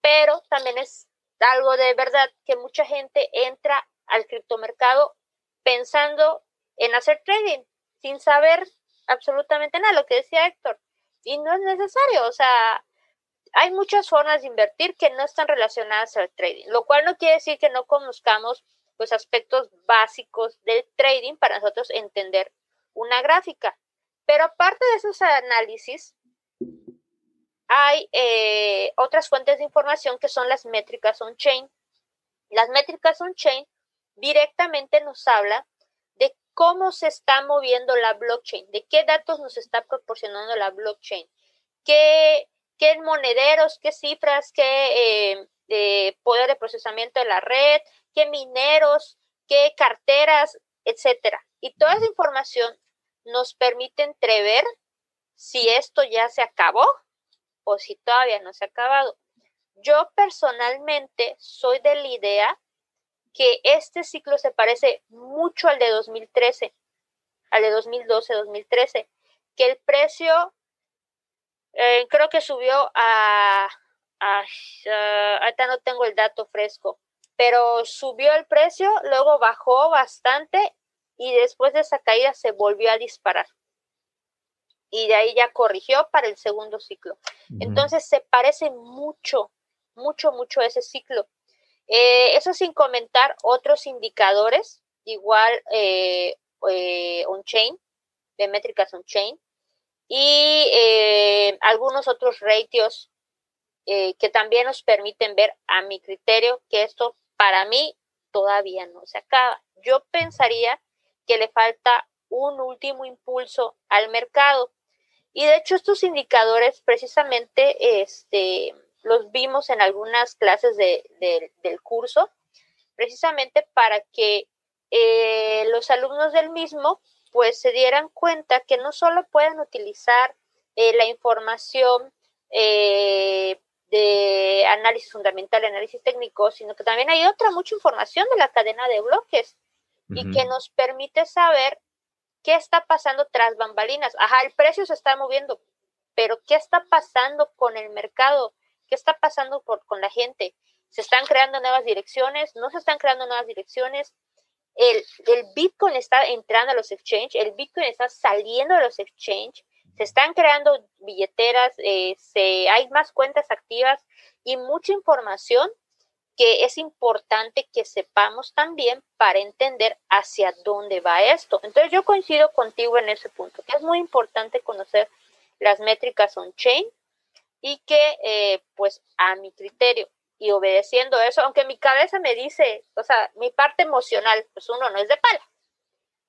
[SPEAKER 2] Pero también es algo de verdad que mucha gente entra al criptomercado pensando en hacer trading sin saber absolutamente nada, lo que decía Héctor. Y no es necesario, o sea, hay muchas formas de invertir que no están relacionadas al trading, lo cual no quiere decir que no conozcamos los aspectos básicos del trading para nosotros entender una gráfica. Pero aparte de esos análisis, hay eh, otras fuentes de información que son las métricas on-chain. Las métricas on-chain directamente nos hablan de cómo se está moviendo la blockchain, de qué datos nos está proporcionando la blockchain, qué, qué monederos, qué cifras, qué eh, poder de procesamiento de la red, qué mineros, qué carteras, etcétera. Y toda esa información nos permite entrever si esto ya se acabó o si todavía no se ha acabado. Yo personalmente soy de la idea que este ciclo se parece mucho al de 2013, al de 2012-2013, que el precio eh, creo que subió a, a, ahorita no tengo el dato fresco, pero subió el precio, luego bajó bastante y después de esa caída se volvió a disparar y de ahí ya corrigió para el segundo ciclo. Entonces se parece mucho, mucho, mucho a ese ciclo. Eh, eso sin comentar otros indicadores, igual eh, eh, on-chain, de métricas on-chain, y algunos otros ratios que también nos permiten ver a mi criterio que esto para mí todavía no se acaba. Yo pensaría que le falta un último impulso al mercado. Y de hecho estos indicadores precisamente este, los vimos en algunas clases del curso, precisamente para que eh, los alumnos del mismo pues se dieran cuenta que no solo pueden utilizar eh, la información eh, de análisis fundamental, análisis técnico, sino que también hay otra mucha información de la cadena de bloques y que nos permite saber qué está pasando tras bambalinas. Ajá, el precio se está moviendo, pero ¿qué está pasando con el mercado? ¿Qué está pasando por, con la gente? ¿Se están creando nuevas direcciones? ¿No se están creando nuevas direcciones? El, el Bitcoin está entrando a los exchanges, el Bitcoin está saliendo de los exchanges, se están creando billeteras, eh, se, hay más cuentas activas y mucha información que es importante que sepamos también para entender hacia dónde va esto. Entonces yo coincido contigo en ese punto, que es muy importante conocer las métricas on-chain y que eh, pues a mi criterio y obedeciendo eso, aunque mi cabeza me dice, o sea, mi parte emocional, pues uno no es de pala,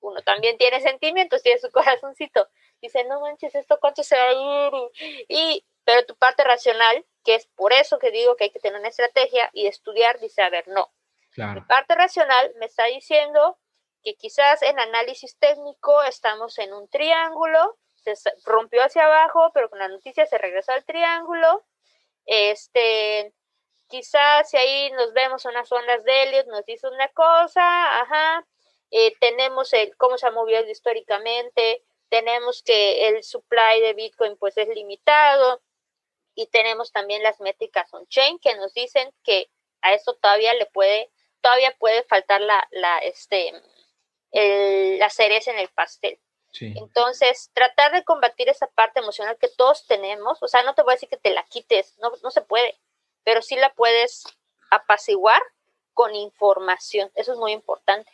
[SPEAKER 2] uno también tiene sentimientos, tiene su corazoncito, dice, no manches, esto cuánto se va a ir, y, pero tu parte racional, que es por eso que digo que hay que tener una estrategia y estudiar, dice, a ver, no. Mi parte racional me está diciendo que quizás en análisis técnico estamos en un triángulo, se rompió hacia abajo, pero con la noticia se regresó al triángulo. Este, quizás si ahí nos vemos unas ondas de Elliot, nos dice una cosa, ajá, eh, tenemos el cómo se ha movido históricamente, tenemos que el supply de Bitcoin pues es limitado y tenemos también las métricas on-chain que nos dicen que a eso todavía le puede, todavía puede faltar la, la, este, el, la cereza en el pastel. Entonces, tratar de combatir esa parte emocional que todos tenemos, o sea, no te voy a decir que te la quites, no, no se puede, pero sí la puedes apaciguar con información. Eso es muy importante.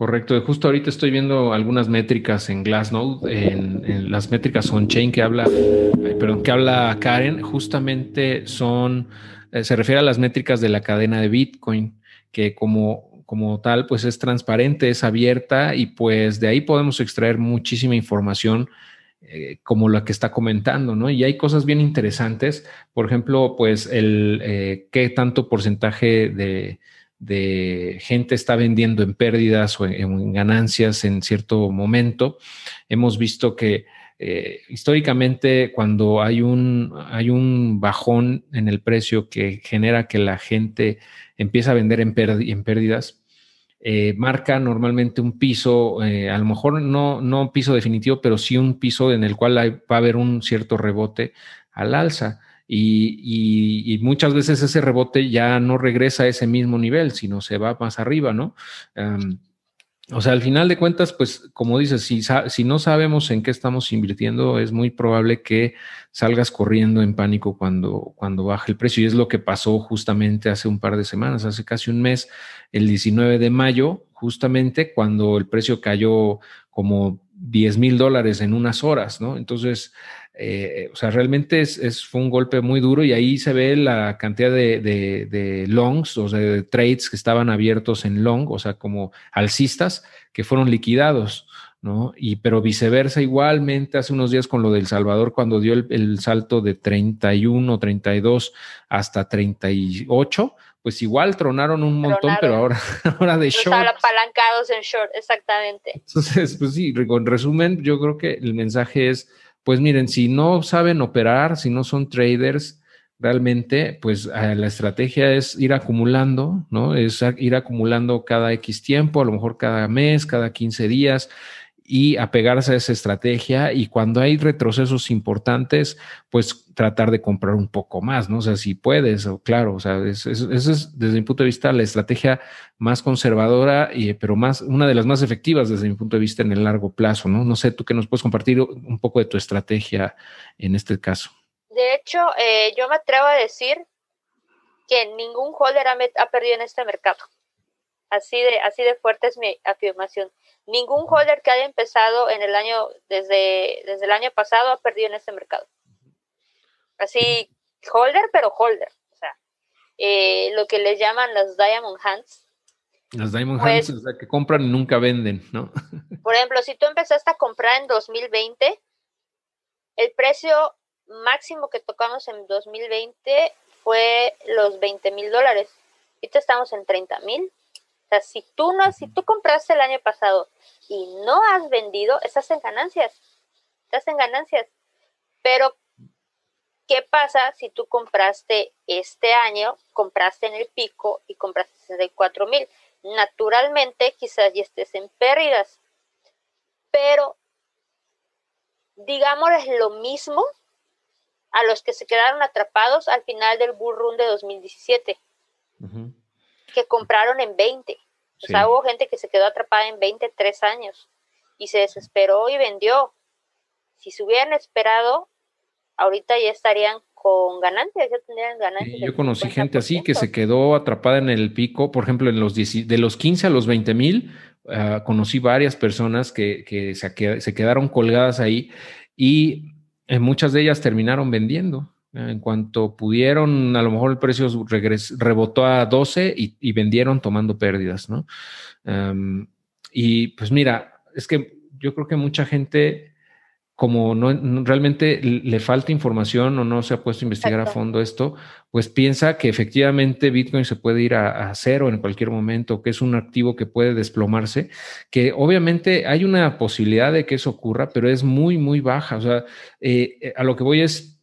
[SPEAKER 1] Correcto. Justo ahorita estoy viendo algunas métricas en Glassnode, en, las métricas on-chain que habla, perdón, que habla Karen, justamente son, eh, se refiere a las métricas de la cadena de Bitcoin, que como, como tal, pues es transparente, es abierta y pues de ahí podemos extraer muchísima información eh, como la que está comentando, ¿no? Y hay cosas bien interesantes, por ejemplo, pues el eh, qué tanto porcentaje de, gente está vendiendo en pérdidas o en, ganancias en cierto momento. Hemos visto que eh, históricamente cuando hay un, hay un bajón en el precio que genera que la gente empieza a vender en, en pérdidas, eh, marca normalmente un piso, eh, a lo mejor no, no un piso definitivo, pero sí un piso en el cual va a haber un cierto rebote al alza. Y, muchas veces ese rebote ya no regresa a ese mismo nivel, sino se va más arriba, ¿no? o sea, al final de cuentas, pues como dices, si, si no sabemos en qué estamos invirtiendo, es muy probable que salgas corriendo en pánico cuando, cuando baje el precio. Y es lo que pasó justamente hace un par de semanas, hace casi un mes, el 19 de mayo, justamente cuando el precio cayó como 10 mil dólares en unas horas, ¿no? Entonces, eh, o sea, realmente es, fue un golpe muy duro y ahí se ve la cantidad de, de, longs, o sea, de trades que estaban abiertos en long, o sea, como alcistas, que fueron liquidados. ¿no? Y pero viceversa, igualmente hace unos días con lo del Salvador, cuando dio el, salto de 31, 32 hasta 38, pues igual tronaron un montón, pero ahora, ahora de short. Estaban
[SPEAKER 2] apalancados en short, exactamente.
[SPEAKER 1] Entonces, pues sí, en resumen, yo creo que el mensaje es, pues miren, si no saben operar, si no son traders, realmente, pues eh, la estrategia es ir acumulando, ¿no? Es ir acumulando cada X tiempo, a lo mejor cada mes, cada 15 días, y apegarse a esa estrategia y cuando hay retrocesos importantes, pues tratar de comprar un poco más, ¿no? O sea, si puedes, o claro, o sea, esa es, desde mi punto de vista la estrategia más conservadora, y, pero más, una de las más efectivas desde mi punto de vista en el largo plazo, ¿no? No sé, tú que nos puedes compartir un poco de tu estrategia en este caso.
[SPEAKER 2] De hecho, eh, yo me atrevo a decir que ningún holder ha, ha perdido en este mercado. Así de, así de fuerte es mi afirmación ningún holder que haya empezado en el año, desde, desde el año pasado, ha perdido en este mercado. Así, holder, pero holder. O sea, eh, lo que les llaman las Diamond Hands.
[SPEAKER 1] Las Diamond Hands, pues o sea, que compran y nunca venden, ¿no?
[SPEAKER 2] por ejemplo, si tú empezaste a comprar en 2020, el precio máximo que tocamos en 2020 fue los 20 mil dólares. Ahorita estamos en 30 mil sea, si tú no, si tú compraste el año pasado y no has vendido, estás en ganancias. Estás en ganancias. Pero, ¿qué pasa si tú compraste este año, compraste en el pico y compraste 64 mil? Naturalmente, quizás ya estés en pérdidas, pero digamos es lo mismo a los que se quedaron atrapados al final del Bull Run de 2017, que compraron en 20. O sea, hubo gente que se quedó atrapada en 23 años y se desesperó y vendió. Si se hubieran esperado, ahorita ya estarían con ganancias, ya tendrían ganancias.
[SPEAKER 1] yo conocí gente así que se quedó atrapada en el pico, por ejemplo, en los de los 15 a los 20 mil, ah, conocí varias personas que, que se, quedaron colgadas ahí y eh, muchas de ellas terminaron vendiendo. En cuanto pudieron, a lo mejor el precio rebotó a 12 y, vendieron tomando pérdidas, ¿no? y pues mira, es que yo creo que mucha gente como no, realmente le falta información o no se ha puesto a investigar a fondo esto, pues piensa que efectivamente Bitcoin se puede ir a, cero en cualquier momento, que es un activo que puede desplomarse, que obviamente hay una posibilidad de que eso ocurra, pero es muy, muy baja. O sea, eh, eh, a lo que voy es,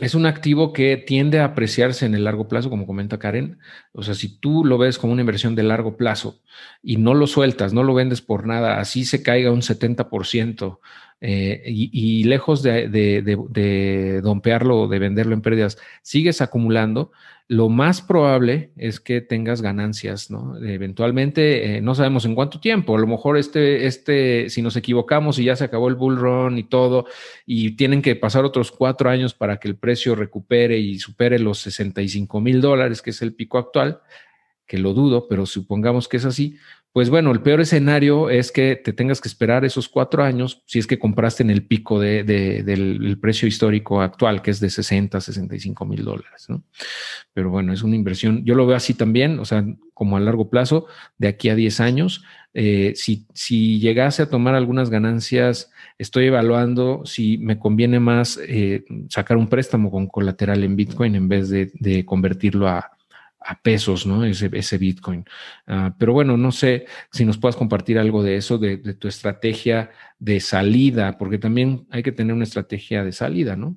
[SPEAKER 1] es un activo que tiende a apreciarse en el largo plazo, como comenta Karen. O sea, si tú lo ves como una inversión de largo plazo y no lo sueltas, no lo vendes por nada, así se caiga un 70%, eh, y, lejos de, de, dompearlo o de venderlo en pérdidas, sigues acumulando, lo más probable es que tengas ganancias, ¿no? Eventualmente, eh, no sabemos en cuánto tiempo, a lo mejor este, este, si nos equivocamos y ya se acabó el bull run y todo, y tienen que pasar otros cuatro años para que el precio recupere y supere los 65 mil dólares, que es el pico actual, que lo dudo, pero supongamos que es así, pues bueno, el peor escenario es que te tengas que esperar esos cuatro años si es que compraste en el pico de, del precio histórico actual, que es de 60, 65 mil dólares. ¿no? Pero bueno, es una inversión. Yo lo veo así también, o sea, como a largo plazo, de aquí a 10 años. Eh, si, si llegase a tomar algunas ganancias, estoy evaluando si me conviene más eh, sacar un préstamo con colateral en Bitcoin en vez de convertirlo a, a pesos, ¿no? Ese, ese Bitcoin. Ah, pero bueno, no sé si nos puedas compartir algo de eso, de, tu estrategia de salida, porque también hay que tener una estrategia de salida, ¿no?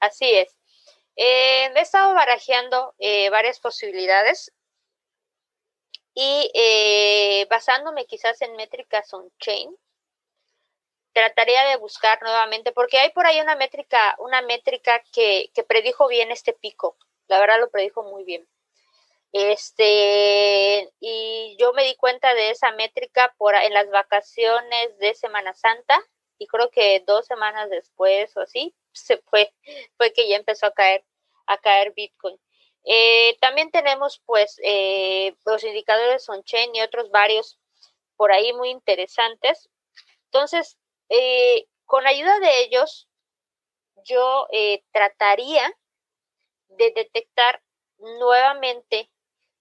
[SPEAKER 2] Así es. Eh, he estado barajeando eh, varias posibilidades y eh, basándome quizás en métricas on-chain, trataría de buscar nuevamente, porque hay por ahí una métrica, una métrica que, que predijo bien este pico. La verdad lo predijo muy bien este, y yo me di cuenta de esa métrica por en las vacaciones de Semana Santa y creo que dos semanas después o así se fue, fue que ya empezó a caer, a caer Bitcoin. Eh, también tenemos pues eh, los indicadores on-chain y otros varios por ahí muy interesantes. Entonces, eh, con ayuda de ellos, yo trataría de detectar nuevamente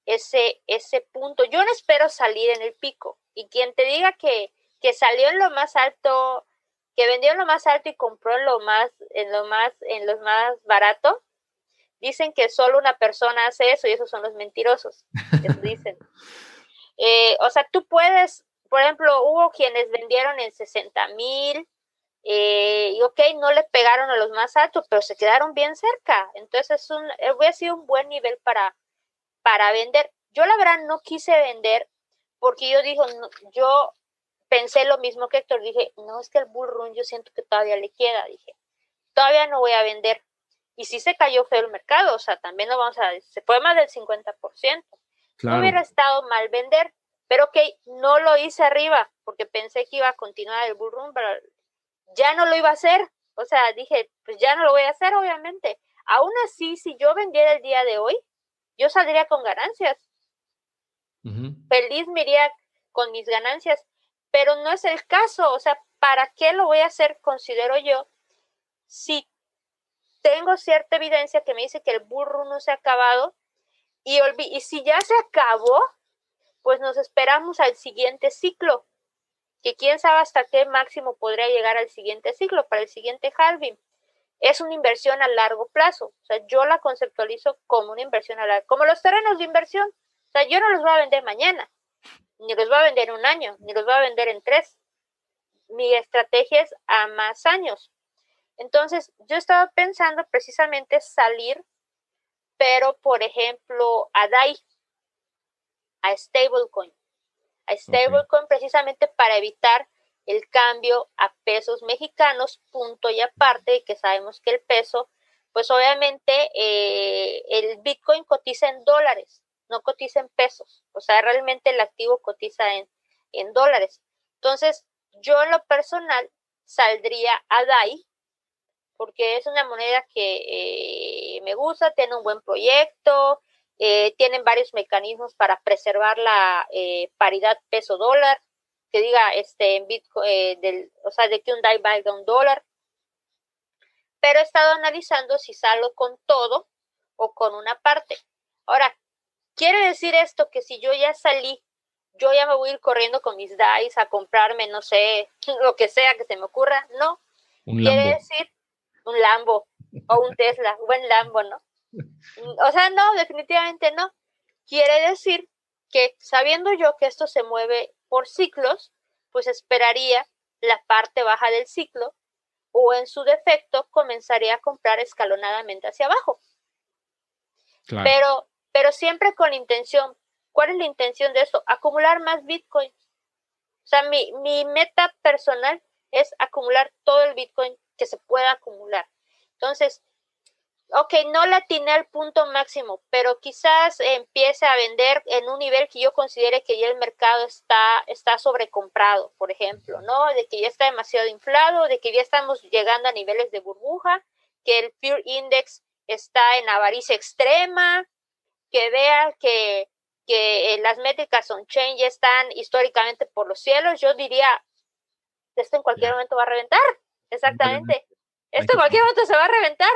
[SPEAKER 2] ese, ese punto. Yo no espero salir en el pico. Y quien te diga que, que salió en lo más alto, que vendió en lo más alto y compró en lo más, en lo más, en los más barato, dicen que solo una persona hace eso y esos son los mentirosos. Eso dicen. Eh, o sea, tú puedes, por ejemplo, hubo quienes vendieron en 60 mil, eh, y ok, no le pegaron a los más altos, pero se quedaron bien cerca. Entonces, es un, hubiera sido un buen nivel para, para vender. Yo la verdad no quise vender porque yo digo, yo pensé lo mismo que Héctor, dije, no, es que el bull run yo siento que todavía le queda, dije, todavía no voy a vender. Y si se cayó feo el mercado, o sea, también no vamos a, se fue más del 50%. No hubiera estado mal vender, pero ok, no lo hice arriba porque pensé que iba a continuar el bull run, pero ya no lo iba a hacer. O sea, dije, pues ya no lo voy a hacer, obviamente. Aún así, si yo vendiera el día de hoy, yo saldría con ganancias. Feliz me iría con mis ganancias, pero no es el caso. O sea, ¿para qué lo voy a hacer, considero yo, si tengo cierta evidencia que me dice que el burro no se ha acabado y, y si ya se acabó, pues nos esperamos al siguiente ciclo, que quién sabe hasta qué máximo podría llegar al siguiente ciclo, para el siguiente halving es una inversión a largo plazo. O sea, yo la conceptualizo como una inversión a largo, como los terrenos de inversión. O sea, yo no los voy a vender mañana, ni los voy a vender en un año, ni los voy a vender en tres. Mi estrategia es a más años. Entonces, yo estaba pensando precisamente salir, pero por ejemplo, a DAI, a stablecoin, a stablecoin precisamente para evitar el cambio a pesos mexicanos, punto y aparte, que sabemos que el peso, pues obviamente eh, el Bitcoin cotiza en dólares, no cotiza en pesos, o sea, realmente el activo cotiza en, en dólares. Entonces, yo en lo personal saldría a DAI, porque es una moneda que eh, me gusta, tiene un buen proyecto, eh, tienen varios mecanismos para preservar la paridad peso-dólar, que diga este en Bitcoin, eh, del, o sea, de que un DAI valga un dólar. Pero he estado analizando si salgo con todo o con una parte. Ahora, ¿quiere decir esto que si yo ya salí, yo ya me voy a ir corriendo con mis DAIs a comprarme, no sé, lo que sea que se me ocurra? No. Quiere decir un Lambo o un Tesla, un buen Lambo, ¿no? O sea, no, definitivamente no. Quiere decir que sabiendo yo que esto se mueve por ciclos, pues esperaría la parte baja del ciclo o en su defecto comenzaría a comprar escalonadamente hacia abajo. Pero, pero siempre con intención. ¿Cuál es la intención de eso? Acumular más Bitcoin. O sea, mi, mi meta personal es acumular todo el Bitcoin que se pueda acumular. Entonces, ok, no la tiene al punto máximo, pero quizás empiece a vender en un nivel que yo considere que ya el mercado está, está sobrecomprado, por ejemplo, ¿no? De que ya está demasiado inflado, de que ya estamos llegando a niveles de burbuja, que el Fear Index está en avaricia extrema, que vea que, que eh, las métricas on chain ya están históricamente por los cielos, yo diría, esto en cualquier momento va a reventar, exactamente. Esto en cualquier momento se va a reventar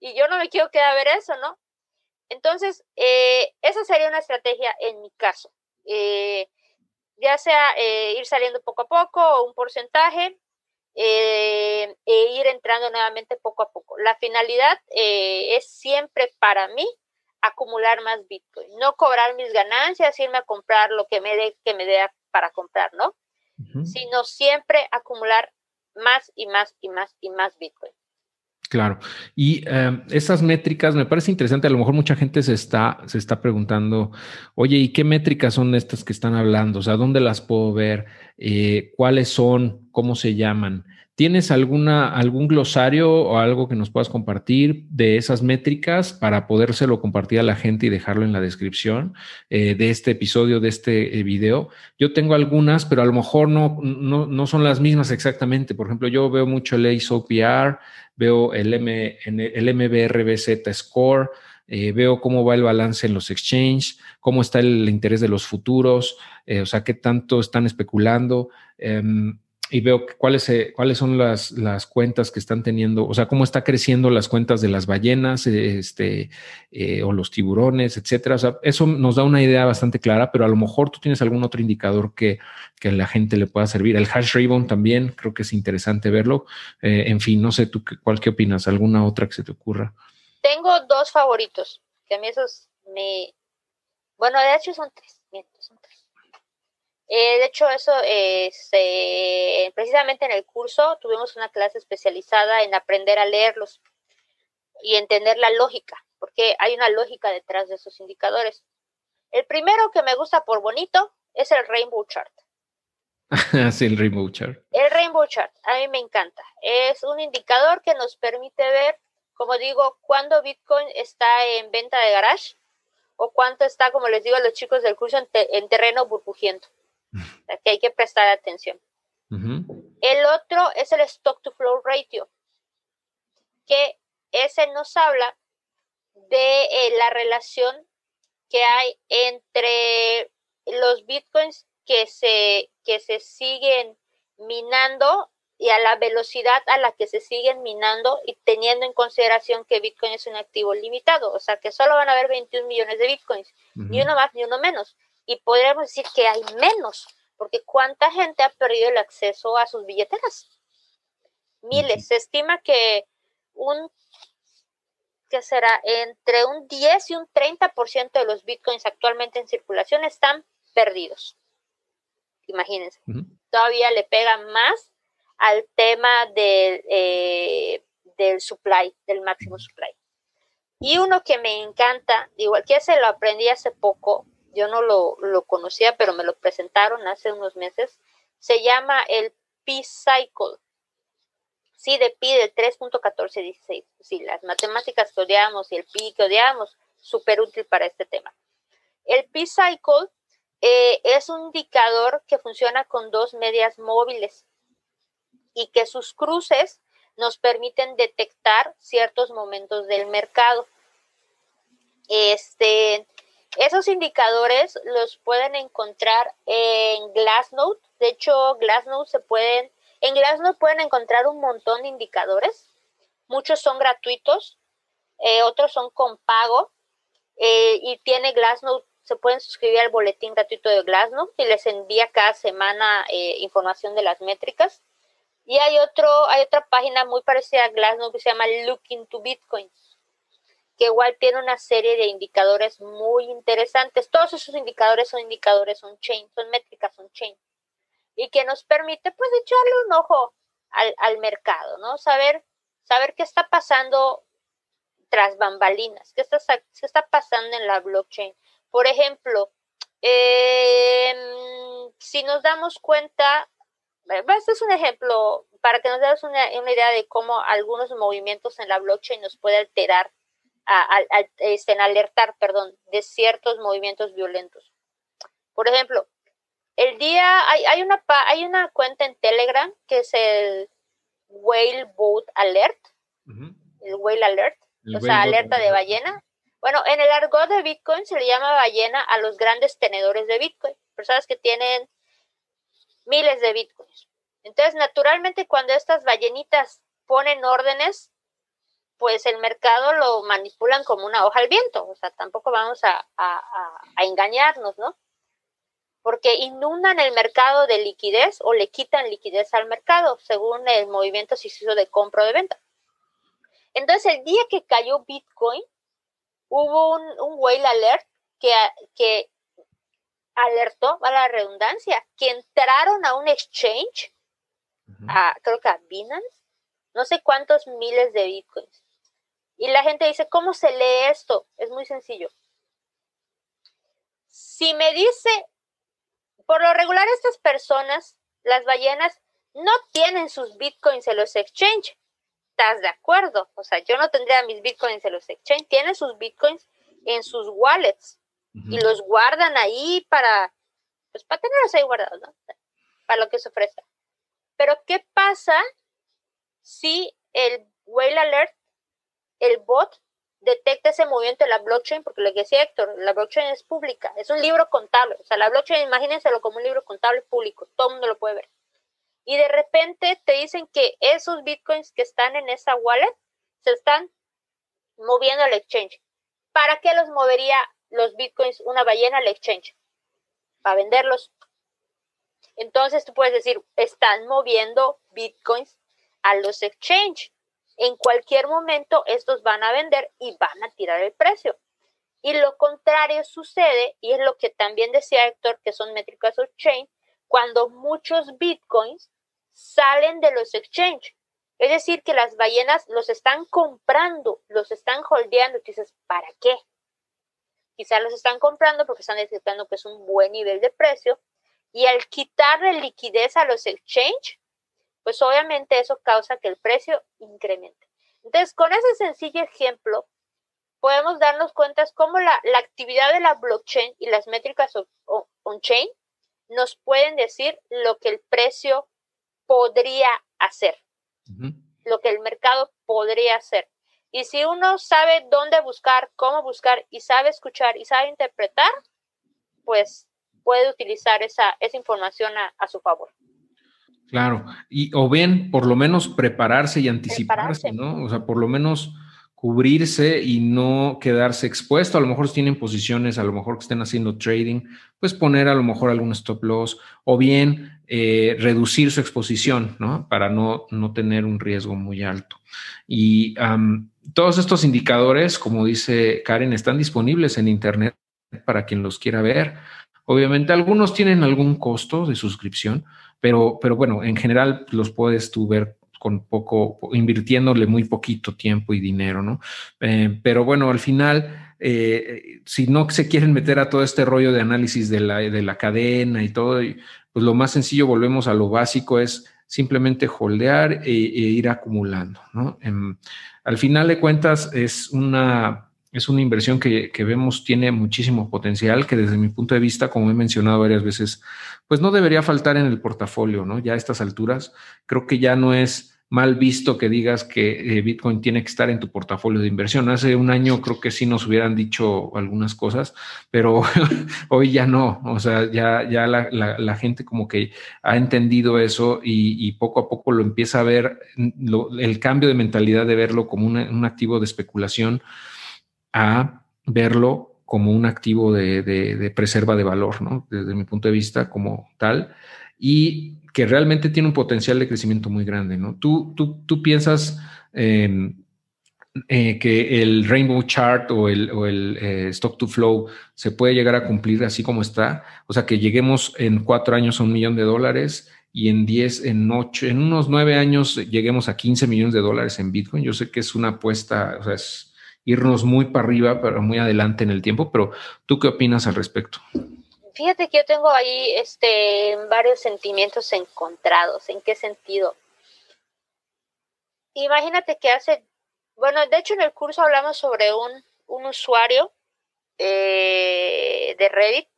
[SPEAKER 2] y yo no me quiero quedar a ver eso, ¿no? Entonces, eh, esa sería una estrategia en mi caso. Eh, ya sea eh, ir saliendo poco a poco o un porcentaje e ir entrando nuevamente poco a poco. La finalidad es siempre para mí acumular más Bitcoin, no cobrar mis ganancias, irme a comprar lo que me dé que me dé para comprar, ¿no? Sino siempre acumular más y más y más y más Bitcoin.
[SPEAKER 1] Claro. Y em, esas métricas me parece interesante. A lo mejor mucha gente se está, se está preguntando, oye, ¿y qué métricas son estas que están hablando? O sea, ¿dónde las puedo ver? Eh, ¿Cuáles son? ¿Cómo se llaman? ¿Tienes alguna, algún glosario o algo que nos puedas compartir de esas métricas para podérselo compartir a la gente y dejarlo en la descripción eh, de este episodio, de este eh, video? Yo tengo algunas, pero a lo mejor no, no, no, son las mismas exactamente. Por ejemplo, yo veo mucho el ASOPR, veo el, M, el MBRBZ Score, eh, veo cómo va el balance en los exchanges, cómo está el interés de los futuros, o sea, qué tanto están especulando. Em, y veo cuáles, eh, cuáles son las, las, cuentas que están teniendo, o sea, cómo está creciendo las cuentas de las ballenas este, eh, o los tiburones, etcétera. O sea, eso nos da una idea bastante clara, pero a lo mejor tú tienes algún otro indicador que, que a la gente le pueda servir. El hash ribbon también, creo que es interesante verlo. Eh, en fin, no sé tú cuál qué opinas, alguna otra que se te ocurra.
[SPEAKER 2] Tengo dos favoritos, que a mí esos me... Bueno, de hecho son tres. Eh, de hecho, eso eh, precisamente en el curso tuvimos una clase especializada en aprender a leerlos y entender la lógica, porque hay una lógica detrás de esos indicadores. El primero que me gusta por bonito es el Rainbow Chart.
[SPEAKER 1] sí, el Rainbow Chart.
[SPEAKER 2] El Rainbow Chart, a mí me encanta. Es un indicador que nos permite ver, como digo, cuándo Bitcoin está en venta de garage o cuánto está, como les digo a los chicos del curso, en terreno burbujiento que hay que prestar atención. El otro es el stock to flow ratio, que ese nos habla de eh, la relación que hay entre los bitcoins que se, que se siguen minando y a la velocidad a la que se siguen minando y teniendo en consideración que Bitcoin es un activo limitado, o sea que solo van a haber 21 millones de Bitcoins, ni uno más ni uno menos y podríamos decir que hay menos, porque ¿cuánta gente ha perdido el acceso a sus billeteras? Miles. Se estima que un, que será entre un 10 y un 30% de los bitcoins actualmente en circulación están perdidos. Imagínense. Todavía le pega más al tema del, eh, del supply, del máximo supply. Y uno que me encanta, igual que se lo aprendí hace poco, yo no lo, lo conocía, pero me lo presentaron hace unos meses, se llama el P-Cycle. Sí, de pi de 3.1416. Sí, las matemáticas que odiamos y el pi que odiamos, súper útil para este tema. El P-Cycle eh, es un indicador que funciona con dos medias móviles y que sus cruces nos permiten detectar ciertos momentos del mercado. Este, esos indicadores los pueden encontrar en Glassnode. De hecho, Glassnode se pueden, en Glassnode pueden encontrar un montón de indicadores. Muchos son gratuitos, eh, otros son con pago. Eh, y tiene Glassnode se pueden suscribir al boletín gratuito de Glassnode y les envía cada semana eh, información de las métricas. Y hay otro, hay otra página muy parecida a Glassnode que se llama Looking to Bitcoin, que igual tiene una serie de indicadores muy interesantes. Todos esos indicadores son indicadores on-chain, son métricas on-chain. Y que nos permite pues echarle un ojo al, al mercado, ¿no? Saber, saber qué está pasando tras bambalinas, qué está, qué está pasando en la blockchain por ejemplo, em, si nos damos cuenta, eh, este es un ejemplo para que nos demos una, idea de cómo algunos movimientos en la blockchain nos puede alterar, a, este, en alertar, perdón, de ciertos movimientos violentos. Por ejemplo, el día, hay, hay, una, hay una cuenta en Telegram que es el Whale Boat Alert, el Whale Alert, o sea, alerta de ballena. Bueno, en el argot de Bitcoin se le llama ballena a los grandes tenedores de Bitcoin, personas que tienen miles de Bitcoins. Entonces, naturalmente, cuando estas ballenitas ponen órdenes, pues el mercado lo manipulan como una hoja al viento. O sea, tampoco vamos a, engañarnos, ¿no? Porque inundan el mercado de liquidez o le quitan liquidez al mercado según el movimiento si se hizo de compra o de venta. Entonces, el día que cayó Bitcoin, hubo un, un whale alert que, que alertó, a la redundancia, que entraron a un exchange, a, creo que a Binance, no sé cuántos miles de bitcoins. Y la gente dice, ¿cómo se lee esto? Es muy sencillo. Si me dice, por lo regular estas personas, las ballenas, no tienen sus bitcoins en los exchanges estás de acuerdo. O sea, yo no tendría mis bitcoins en los exchange. Tienen sus bitcoins en sus wallets y los guardan ahí para, pues para tenerlos ahí guardados, ¿no? Para lo que se ofrezca. Pero, ¿qué pasa si el whale alert, el bot, detecta ese movimiento en la blockchain? Porque lo que decía Héctor, la blockchain es pública, es un libro contable. O sea, la blockchain, imagínenselo como un libro contable público, todo el mundo lo puede ver y de repente te dicen que esos bitcoins que están en esa wallet se están moviendo al exchange. ¿Para qué los movería los bitcoins una ballena al exchange? Para venderlos. Entonces tú puedes decir, están moviendo bitcoins a los exchange. En cualquier momento estos van a vender y van a tirar el precio. Y lo contrario sucede, y es lo que también decía Héctor, que son métricas on-chain, cuando muchos bitcoins salen de los exchange. Es decir, que las ballenas los están comprando, los están holdeando. Y dices, ¿para qué? Quizás los están comprando porque están detectando que es un buen nivel de precio. Y al quitarle liquidez a los exchange, pues obviamente eso causa que el precio incremente. Entonces, con ese sencillo ejemplo, podemos darnos cuenta cómo la, la actividad de la blockchain y las métricas on-chain nos pueden decir lo que el precio podría hacer, lo que el mercado podría hacer. Y si uno sabe dónde buscar, cómo buscar y sabe escuchar y sabe interpretar, pues puede utilizar esa, esa información a, su favor.
[SPEAKER 1] Claro, y o bien por lo menos prepararse y anticiparse, ¿no? O sea, por lo menos cubrirse y no quedarse expuesto. A lo mejor si tienen posiciones, a lo mejor que estén haciendo trading, pues poner a lo mejor algún stop loss o bien eh, reducir su exposición, ¿no? Para no, no tener un riesgo muy alto. Y todos estos indicadores, como dice Karen, están disponibles en Internet para quien los quiera ver. Obviamente algunos tienen algún costo de suscripción, pero, pero bueno, en general los puedes tú ver con poco, invirtiéndole muy poquito tiempo y dinero, ¿no? Eh, pero bueno, al final, eh, si no se quieren meter a todo este rollo de análisis de la, de la cadena y todo, pues lo más sencillo, volvemos a lo básico, es simplemente holdear e, e ir acumulando, ¿no? Em, al final de cuentas, es una es una inversión que, vemos tiene muchísimo potencial, que desde mi punto de vista, como he mencionado varias veces, pues no debería faltar en el portafolio, ¿no? Ya a estas alturas, creo que ya no es mal visto que digas que eh, Bitcoin tiene que estar en tu portafolio de inversión. Hace un año creo que sí nos hubieran dicho algunas cosas, pero hoy ya no. O sea, ya, ya la, gente como que ha entendido eso y, poco a poco lo empieza a ver, el cambio de mentalidad de verlo como un activo de especulación a verlo como un activo de, preserva de valor, ¿no? Desde mi punto de vista como tal, y que realmente tiene un potencial de crecimiento muy grande, ¿no? Tú, tú, tú piensas eh, que el Rainbow Chart o el, eh, Stock to Flow se puede llegar a cumplir así como está, o sea, que lleguemos en cuatro años a un millón de dólares y en diez, en ocho, en unos nueve años lleguemos a 15 millones de dólares en Bitcoin. Yo sé que es una apuesta, o sea, es irnos muy para arriba, pero muy adelante en el tiempo, pero ¿tú qué opinas al respecto?
[SPEAKER 2] Fíjate que yo tengo ahí este, varios sentimientos encontrados. ¿En qué sentido? Imagínate que hace, bueno, de hecho en el curso hablamos sobre un, un usuario eh, de Reddit,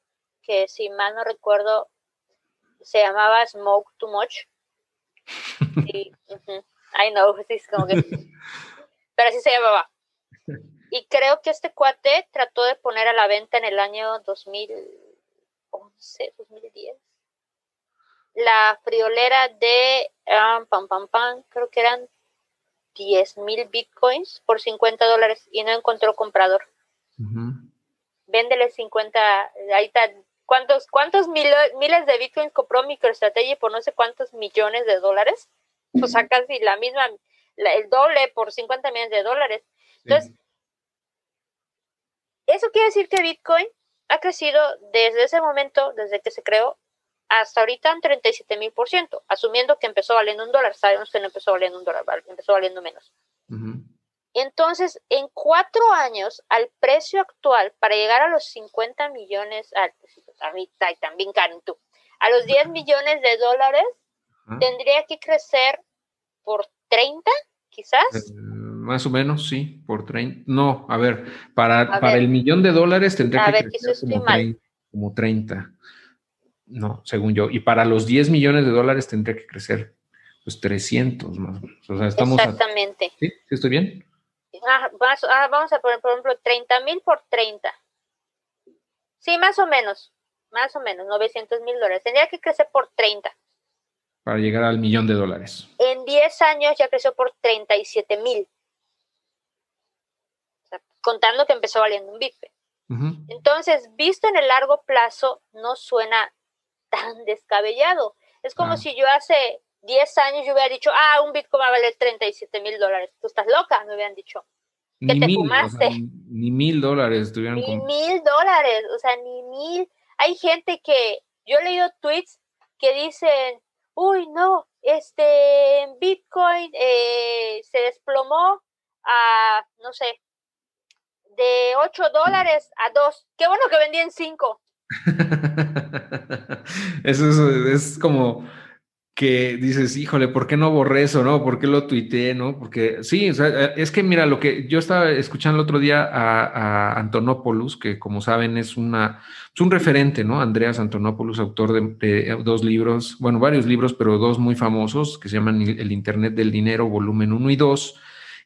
[SPEAKER 2] que si mal no recuerdo, se llamaba Smoke Too Much. I know, es como que... Pero así se llamaba. Y creo que este cuate trató de poner a la venta en el año 2011, 2010. La friolera de um, pam, pam, pam, creo que eran 10 mil bitcoins por 50 dólares y no encontró comprador. Véndele 50, ahí está. ¿Cuántos, cuántos miles de bitcoins compró MicroStrategy por no sé cuántos millones de dólares? O sea, casi la misma, el doble por 50 millones de dólares. Entonces, eso quiere decir que Bitcoin ha crecido desde ese momento, desde que se creó, hasta ahorita en 37 mil por ciento, asumiendo que empezó valiendo un dólar. Sabemos que no empezó valiendo un dólar, empezó valiendo menos. Entonces, en cuatro años, al precio actual, para llegar a los 50 millones, ahorita y también tú, a los 10 millones de dólares, tendría que crecer por 30, quizás. Eh,
[SPEAKER 1] más o menos, sí, por 30. No, a ver, para, para el millón de dólares tendría que crecer como, 30, como 30. No, según yo. Y para los 10 millones de dólares tendría que crecer pues 300 más o menos. O sea, estamos
[SPEAKER 2] Exactamente.
[SPEAKER 1] ¿Sí? ¿Sí estoy bien?
[SPEAKER 2] Ah, ah, vamos a poner, por ejemplo, 30 mil por 30. Sí, más o menos. Más o menos, 900 mil dólares. Tendría que crecer por 30.
[SPEAKER 1] Para llegar al millón de dólares.
[SPEAKER 2] En 10 años ya creció por 37 mil contando que empezó valiendo un Bitcoin. Entonces, visto en el largo plazo, no suena tan descabellado. Es como si yo hace 10 años yo hubiera dicho, ah, un Bitcoin va a valer 37 mil dólares. Tú estás loca, me hubieran dicho.
[SPEAKER 1] Que te fumaste. ni mil dólares tuvieran
[SPEAKER 2] Ni mil dólares, o sea, ni mil. Hay gente que, yo he leído tweets que dicen, uy, no, este Bitcoin eh, se desplomó a, no sé, de 8 dólares a 2. Qué bueno que vendí en 5.
[SPEAKER 1] eso es, como que dices, híjole, ¿por qué no borré eso, no? ¿Por qué lo tuiteé, no? Porque sí, es que mira, lo que yo estaba escuchando el otro día a, Antonopoulos, que como saben es una, es un referente, ¿no? Andreas Antonopoulos, autor de, de, dos libros, bueno, varios libros, pero dos muy famosos, que se llaman El Internet del Dinero, volumen 1 y 2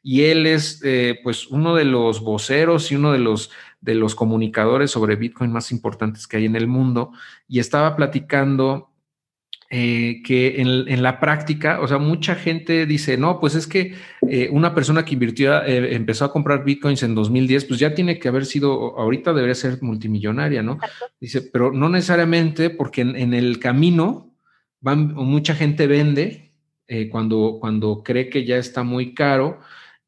[SPEAKER 1] y él es eh, pues uno de los voceros y uno de los, de los comunicadores sobre Bitcoin más importantes que hay en el mundo y estaba platicando eh, que en, la práctica, o sea, mucha gente dice, no, pues es que eh, una persona que invirtió, empezó a comprar bitcoins en 2010, pues ya tiene que haber sido, ahorita debería ser multimillonaria, ¿no? Dice, pero no necesariamente porque en, el camino van, mucha gente vende cuando, cuando cree que ya está muy caro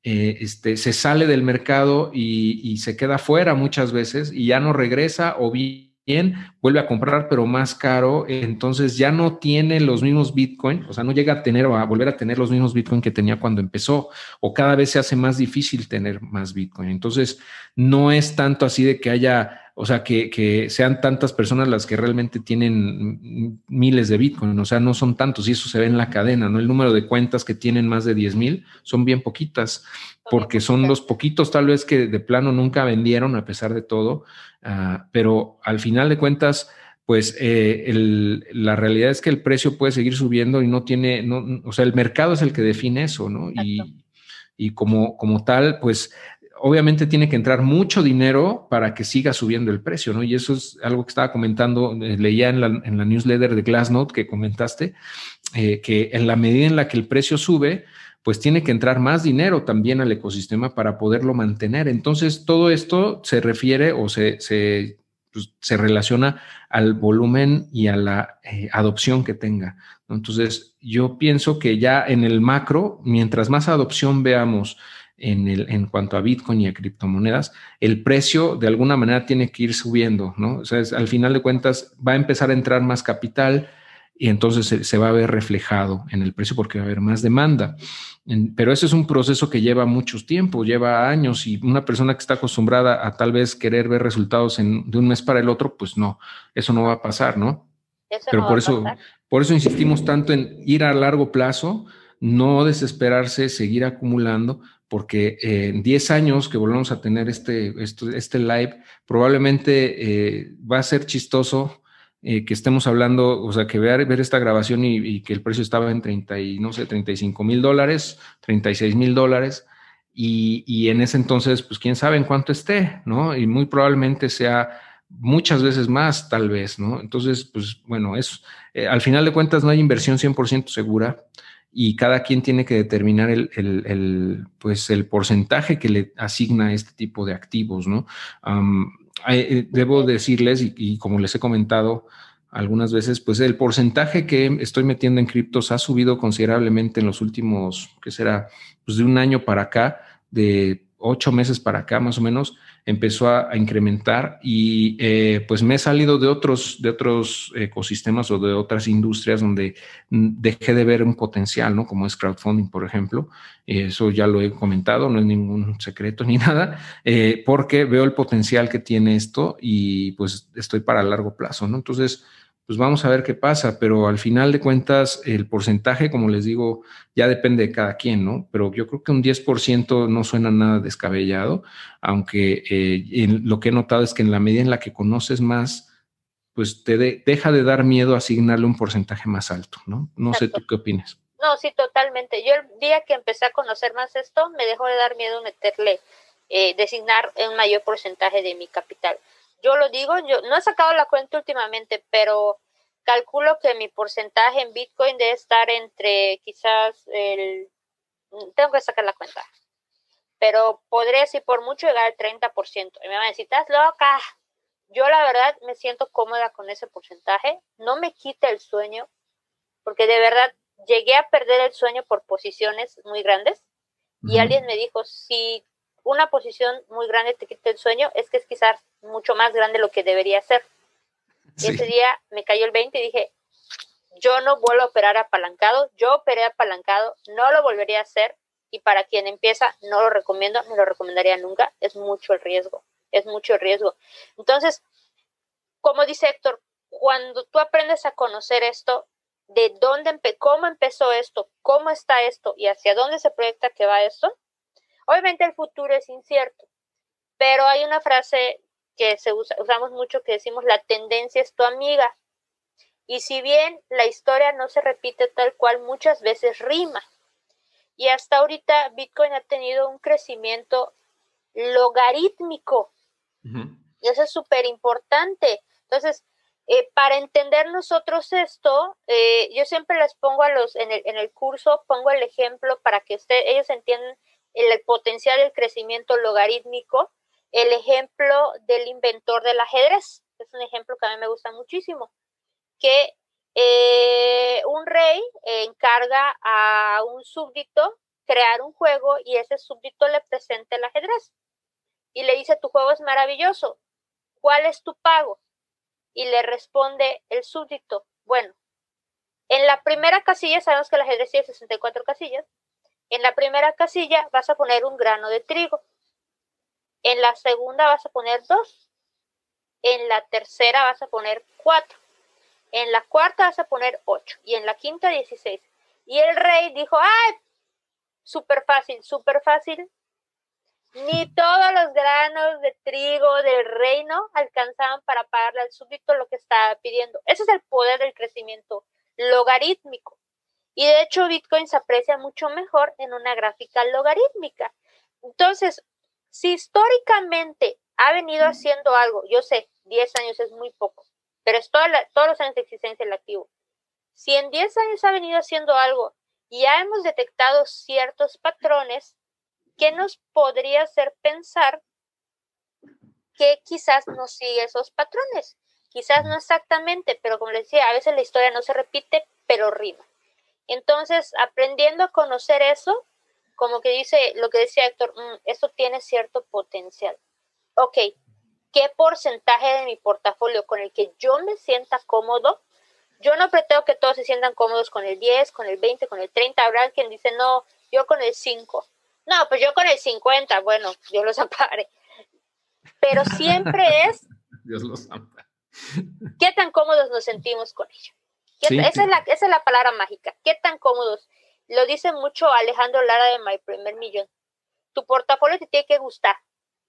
[SPEAKER 1] eh, este, se sale del mercado y, se queda fuera muchas veces y ya no regresa o bien vuelve a comprar, pero más caro, entonces ya no tiene los mismos Bitcoin, o sea, no llega a tener o a volver a tener los mismos Bitcoin que tenía cuando empezó, o cada vez se hace más difícil tener más Bitcoin. Entonces, no es tanto así de que haya, o sea, que, que sean tantas personas las que realmente tienen miles de Bitcoin, o sea, no son tantos, y eso se ve en la cadena, ¿no? El número de cuentas que tienen más de 10 mil son bien poquitas porque son los poquitos tal vez que de plano nunca vendieron a pesar de todo, ah, pero al final de cuentas, pues eh, la realidad es que el precio puede seguir subiendo y no tiene, no, o sea, el mercado es el que define eso, ¿no? Y, y, como, como tal, pues obviamente tiene que entrar mucho dinero para que siga subiendo el precio, ¿no? Y eso es algo que estaba comentando, eh, leía en la, en la, newsletter de Glassnode que comentaste, eh, que en la medida en la que el precio sube, pues tiene que entrar más dinero también al ecosistema para poderlo mantener. Entonces, todo esto se refiere o se, se, pues, relaciona al volumen y a la eh, adopción que tenga. Entonces, yo pienso que ya en el macro, mientras más adopción veamos en, el, en cuanto a Bitcoin y a criptomonedas, el precio de alguna manera tiene que ir subiendo, ¿no? O sea, al final de cuentas va a empezar a entrar más capital, y entonces se, va a ver reflejado en el precio porque va a haber más demanda. pero ese es un proceso que lleva mucho tiempo, lleva años y una persona que está acostumbrada a tal vez querer ver resultados en, de un mes para el otro, pues no, eso no va a pasar, ¿no? pero por eso, por eso insistimos tanto en ir a largo plazo, no desesperarse, seguir acumulando, porque en 10 años que volvamos a tener este, este, este live, probablemente eh, va a ser chistoso eh, que estemos hablando, o sea, que ver, ver esta grabación y, que el precio estaba en 30 y no sé, 35 mil dólares, 36 mil dólares, y, y, en ese entonces, pues quién sabe en cuánto esté, ¿no? Y muy probablemente sea muchas veces más, tal vez, ¿no? Entonces, pues bueno, es, eh, al final de cuentas no hay inversión 100% segura y cada quien tiene que determinar el, el, pues el porcentaje que le asigna este tipo de activos, ¿no? Eh, debo decirles, y, como les he comentado algunas veces, pues el porcentaje que estoy metiendo en criptos ha subido considerablemente en los últimos, ¿qué será? Pues de un año para acá, de ocho meses para acá más o menos, empezó a, incrementar y eh, pues me he salido de otros, de otros ecosistemas o de otras industrias donde dejé de ver un potencial, ¿no? Como es crowdfunding, por ejemplo. Eso ya lo he comentado, no es ningún secreto ni nada, eh, porque veo el potencial que tiene esto y pues estoy para largo plazo, ¿no? Entonces, pues vamos a ver qué pasa, pero al final de cuentas el porcentaje, como les digo, ya depende de cada quien, ¿no? Pero yo creo que un 10% no suena nada descabellado, aunque eh, lo que he notado es que en la medida en la que conoces más, pues te deja de dar miedo asignarle un porcentaje más alto, ¿no? No sé tú qué opinas.
[SPEAKER 2] No, sí, totalmente. Yo el día que empecé a conocer más esto, me dejó de dar miedo meterle, eh, designar un mayor porcentaje de mi capital yo lo digo, yo no he sacado la cuenta últimamente, pero calculo que mi porcentaje en Bitcoin debe estar entre quizás el... Tengo que sacar la cuenta. Pero podría decir por mucho llegar al 30%. Y me van a decir, estás loca. Yo la verdad me siento cómoda con ese porcentaje. No me quita el sueño, porque de verdad llegué a perder el sueño por posiciones muy grandes. Y alguien me dijo, si una posición muy grande te quita el sueño, es que es quizás mucho más grande lo que debería ser. Y ese día me cayó el 20 y dije, yo no vuelvo a operar apalancado, yo operé apalancado, no lo volvería a hacer y para quien empieza no lo recomiendo, no lo recomendaría nunca, es mucho el riesgo, es mucho el riesgo. Entonces, como dice Héctor, cuando tú aprendes a conocer esto, de dónde, cómo empezó esto, cómo está esto y hacia dónde se proyecta que va esto, Obviamente el futuro es incierto, pero hay una frase que se usa, usamos mucho que decimos la tendencia es tu amiga. Y si bien la historia no se repite tal cual, muchas veces rima. Y hasta ahorita Bitcoin ha tenido un crecimiento logarítmico. Y eso es súper importante. Entonces, eh, para entender nosotros esto, eh, yo siempre les pongo a los, en el, en el curso, pongo el ejemplo para que usted, ellos entiendan el potencial del crecimiento logarítmico, el ejemplo del inventor del ajedrez, es un ejemplo que a mí me gusta muchísimo, que eh, un rey encarga a un súbdito crear un juego y ese súbdito le presenta el ajedrez y le dice, tu juego es maravilloso, ¿cuál es tu pago? y le responde el súbdito, bueno, en la primera casilla, sabemos que el ajedrez tiene 64 casillas, en la primera casilla vas a poner un grano de trigo, en la segunda vas a poner dos, en la tercera vas a poner cuatro, en la cuarta vas a poner ocho y en la quinta 16. Y el rey dijo, ¡ay! Súper fácil, súper fácil. Ni todos los granos de trigo del reino alcanzaban para pagarle al súbdito lo que estaba pidiendo. Ese es el poder del crecimiento logarítmico. Y de hecho Bitcoin se aprecia mucho mejor en una gráfica logarítmica. Entonces, si históricamente ha venido haciendo algo, yo sé, 10 años es muy poco, pero es todos los años de existencia del activo. Si en 10 años ha venido haciendo algo y ya hemos detectado ciertos patrones, ¿qué nos podría hacer pensar que quizás no sigue esos patrones? Quizás no exactamente, pero como les decía, a veces la historia no se repite, pero rima. Entonces, aprendiendo a conocer eso, como que dice lo que decía Héctor, mm, esto tiene cierto potencial. Ok, ¿qué porcentaje de mi portafolio con el que yo me sienta cómodo? Yo no pretendo que todos se sientan cómodos con el 10, con el 20, con el 30. Habrá quien dice, no, yo con el 5. No, pues yo con el 50. Bueno, Dios los ampare. Pero siempre es.
[SPEAKER 1] Dios los ampare.
[SPEAKER 2] ¿Qué tan cómodos nos sentimos con ello? Esa, es la, esa es la palabra mágica. ¿Qué tan cómodos? Lo dice mucho Alejandro Lara de My Primer Millón. Tu portafolio te tiene que gustar.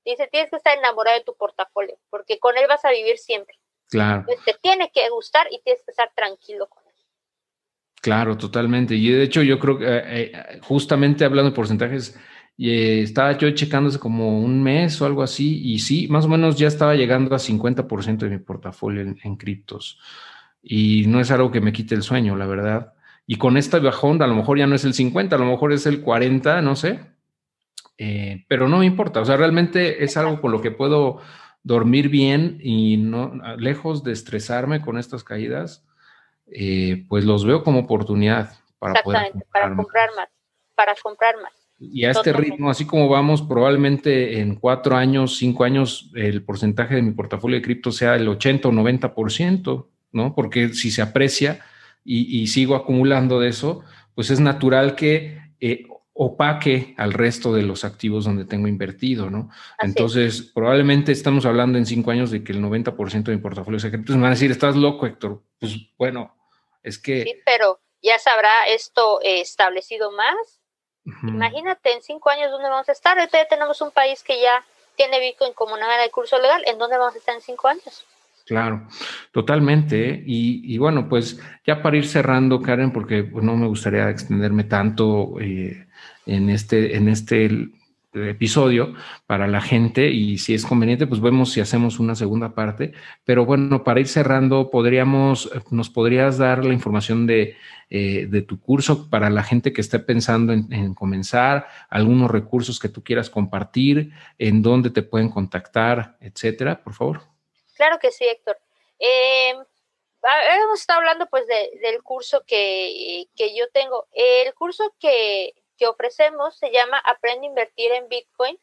[SPEAKER 2] Dice, tienes que estar enamorado de tu portafolio, porque con él vas a vivir siempre.
[SPEAKER 1] Claro.
[SPEAKER 2] te tiene que gustar y tienes que estar tranquilo con él.
[SPEAKER 1] Claro, totalmente. Y de hecho, yo creo que eh, eh, justamente hablando de porcentajes, eh, estaba yo checándose como un mes o algo así, y sí, más o menos ya estaba llegando a 50% de mi portafolio en, en criptos. Y no es algo que me quite el sueño, la verdad. Y con esta bajón, a lo mejor ya no es el 50, a lo mejor es el 40, no sé. Eh, pero no me importa. O sea, realmente es algo con lo que puedo dormir bien y no, lejos de estresarme con estas caídas, eh, pues los veo como oportunidad
[SPEAKER 2] para poder para comprar más, para comprar más.
[SPEAKER 1] Y a este ritmo, así como vamos, probablemente en cuatro años, cinco años, el porcentaje de mi portafolio de cripto sea el 80 o 90%, ¿no? Porque si se aprecia, y, sigo acumulando de eso, pues es natural que eh, opaque al resto de los activos donde tengo invertido, ¿no? Entonces, probablemente estamos hablando en cinco años de que el 90% de mi portafolio secreto me van a decir, estás loco, Héctor. Pues bueno, es que...
[SPEAKER 2] Sí, pero ya sabrá esto eh, establecido más. Imagínate en cinco años dónde vamos a estar. Ahorita ya tenemos un país que ya tiene Bitcoin como una de curso legal. ¿En dónde vamos a estar en cinco años?
[SPEAKER 1] Claro, totalmente. ¿eh? Y, bueno, pues ya para ir cerrando, Karen, porque pues, no me gustaría extenderme tanto eh, en este, en este episodio para la gente y si es conveniente, pues vemos si hacemos una segunda parte. Pero bueno, para ir cerrando, podríamos, nos podrías dar la información de, eh, de tu curso para la gente que esté pensando en, en, comenzar, algunos recursos que tú quieras compartir, en dónde te pueden contactar, etcétera, por favor.
[SPEAKER 2] Claro que sí, Héctor. Eh, hemos estado hablando pues del curso que, yo tengo. El curso que, ofrecemos se llama Aprende a invertir en Bitcoin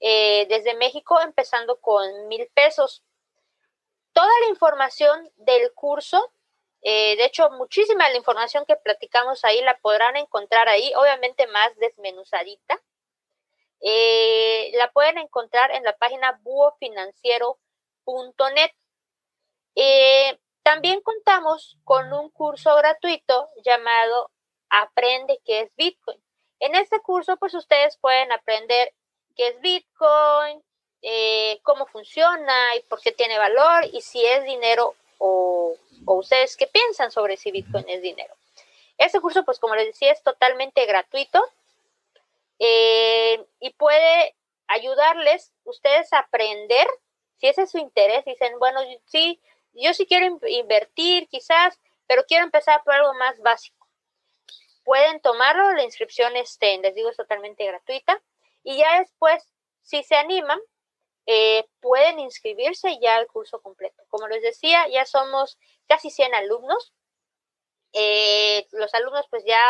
[SPEAKER 2] eh, desde México, empezando con mil pesos. Toda la información del curso, eh, de hecho, muchísima la información que platicamos ahí la podrán encontrar ahí, obviamente más desmenuzadita. la pueden encontrar en la página Búho Financiero .net. Eh, también contamos con un curso gratuito llamado Aprende qué es Bitcoin. En este curso, pues ustedes pueden aprender qué es Bitcoin, eh, cómo funciona y por qué tiene valor y si es dinero o, ustedes qué piensan sobre si Bitcoin es dinero. Este curso, pues como les decía, es totalmente gratuito eh, y puede ayudarles ustedes a aprender si ese es su interés, dicen, bueno, sí, yo sí quiero invertir quizás, pero quiero empezar por algo más básico. Pueden tomarlo, la inscripción, este, les digo, es totalmente gratuita. Y ya después, si se animan, eh, pueden inscribirse ya al curso completo. Como les decía, ya somos casi 100 alumnos. Eh, los alumnos pues ya,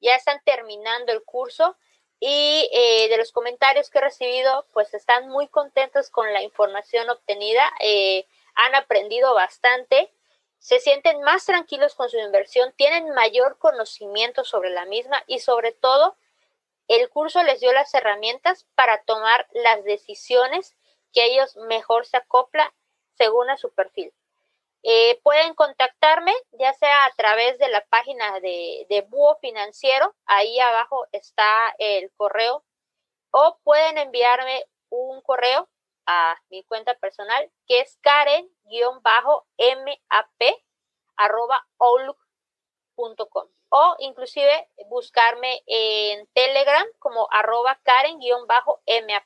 [SPEAKER 2] ya están terminando el curso y eh, de los comentarios que he recibido, pues están muy contentos con la información obtenida. Eh, han aprendido bastante, se sienten más tranquilos con su inversión, tienen mayor conocimiento sobre la misma y sobre todo el curso les dio las herramientas para tomar las decisiones que ellos mejor se acopla según a su perfil. Eh, pueden contactarme ya sea a través de la página de, de Búho Financiero, ahí abajo está el correo, o pueden enviarme un correo a mi cuenta personal que es karen-map o inclusive buscarme en Telegram como arroba karen-map.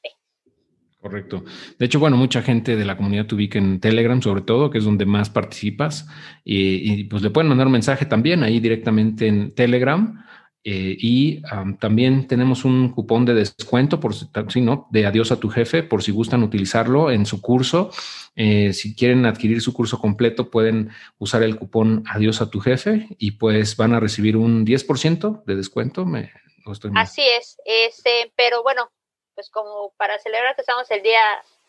[SPEAKER 1] Correcto. De hecho, bueno, mucha gente de la comunidad te en Telegram, sobre todo, que es donde más participas. Y, pues le pueden mandar un mensaje también ahí directamente en Telegram. Eh, y también tenemos un cupón de descuento por si no, de adiós a tu jefe, por si gustan utilizarlo en su curso. Eh, si quieren adquirir su curso completo, pueden usar el cupón adiós a tu jefe y pues van a recibir un 10% de descuento. Me,
[SPEAKER 2] Así es, este, pero bueno, pues como para celebrar que estamos el día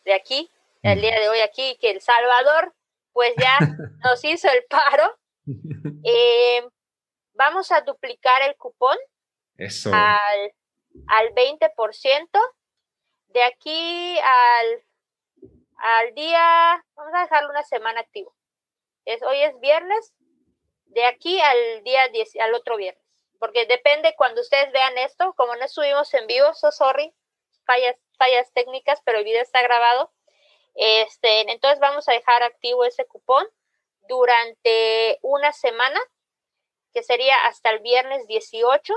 [SPEAKER 2] de aquí, el día de hoy aquí, que El Salvador, pues ya nos hizo el paro. Eh, vamos a duplicar el cupón Al, al 20%. De aquí al, al día, vamos a dejarlo una semana activo. Es, hoy es viernes, de aquí al día 10, al otro viernes. Porque depende cuando ustedes vean esto, como no estuvimos en vivo, so sorry, fallas, fallas técnicas, pero el video está grabado. Este, entonces vamos a dejar activo ese cupón durante una semana, que sería hasta el viernes 18,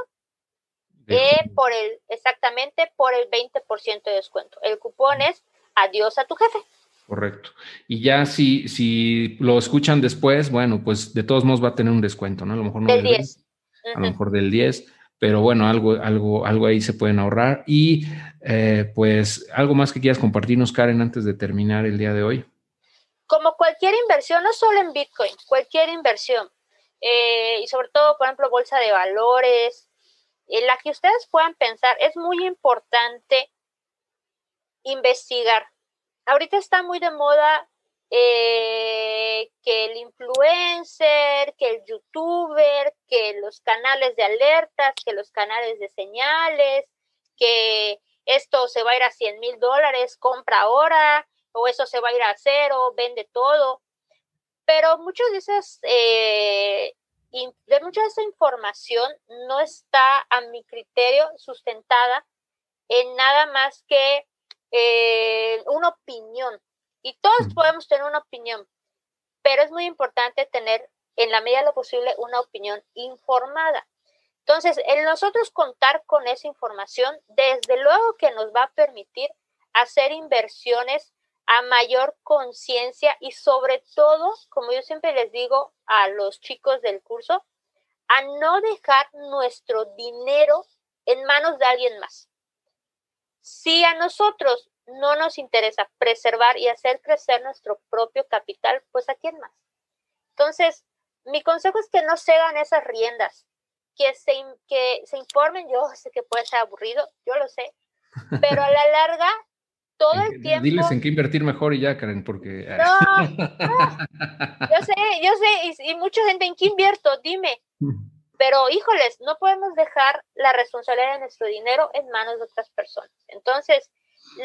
[SPEAKER 2] eh, por el, exactamente por el 20% de descuento. El cupón es adiós a tu jefe.
[SPEAKER 1] Correcto. Y ya si, si lo escuchan después, bueno, pues de todos modos va a tener un descuento, ¿no? A lo mejor no
[SPEAKER 2] del 10.
[SPEAKER 1] a lo mejor del 10, pero bueno, algo, algo, algo ahí se pueden ahorrar. Y eh, pues algo más que quieras compartirnos, Karen, antes de terminar el día de hoy.
[SPEAKER 2] Como cualquier inversión, no solo en Bitcoin, cualquier inversión, eh, y sobre todo, por ejemplo, bolsa de valores, en la que ustedes puedan pensar, es muy importante investigar. Ahorita está muy de moda eh, que el influencer, que el youtuber, que los canales de alertas, que los canales de señales, que esto se va a ir a 100 mil dólares, compra ahora, o eso se va a ir a cero, vende todo. Pero muchos de esas, eh, de mucha de esa información no está a mi criterio sustentada en nada más que eh, una opinión. Y todos podemos tener una opinión, pero es muy importante tener en la medida de lo posible una opinión informada. Entonces, el nosotros contar con esa información, desde luego que nos va a permitir hacer inversiones a mayor conciencia y sobre todo, como yo siempre les digo a los chicos del curso, a no dejar nuestro dinero en manos de alguien más. Si a nosotros no nos interesa preservar y hacer crecer nuestro propio capital, pues a quién más. Entonces, mi consejo es que no cedan esas riendas, que se, que se informen, yo sé que puede ser aburrido, yo lo sé, pero a la larga, todo el tiempo...
[SPEAKER 1] Diles en qué invertir mejor y ya, Karen, porque...
[SPEAKER 2] No, yo sé, yo sé, y, y, mucha gente, ¿en qué invierto? Dime. Pero, híjoles, no podemos dejar la responsabilidad de nuestro dinero en manos de otras personas. Entonces,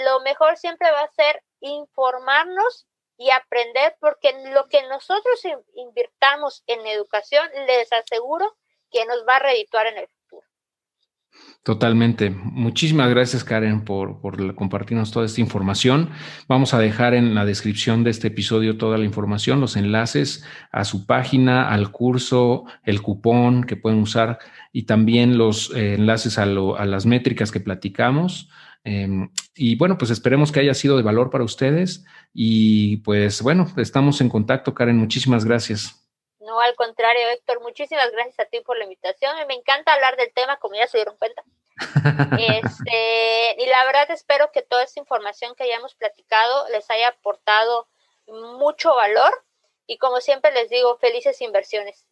[SPEAKER 2] lo mejor siempre va a ser informarnos y aprender, porque lo que nosotros invirtamos en educación, les aseguro que nos va a redituar en el futuro.
[SPEAKER 1] Totalmente. Muchísimas gracias, Karen, por, compartirnos toda esta información. Vamos a dejar en la descripción de este episodio toda la información, los enlaces a su página, al curso, el cupón que pueden usar y también los eh, enlaces a, las métricas que platicamos. Em, y bueno, pues esperemos que haya sido de valor para ustedes. Y pues bueno, estamos en contacto, Karen. Muchísimas gracias.
[SPEAKER 2] No, al contrario, Héctor, muchísimas gracias a ti por la invitación. Me encanta hablar del tema, como ya se dieron cuenta. este, y la verdad espero que toda esta información que hayamos platicado les haya aportado mucho valor. Y como siempre les digo, felices inversiones.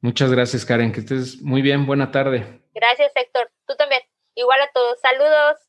[SPEAKER 1] Muchas gracias, Karen. Que estés muy bien. Buena tarde.
[SPEAKER 2] Gracias, Héctor. Tú también. Igual a todos. Saludos.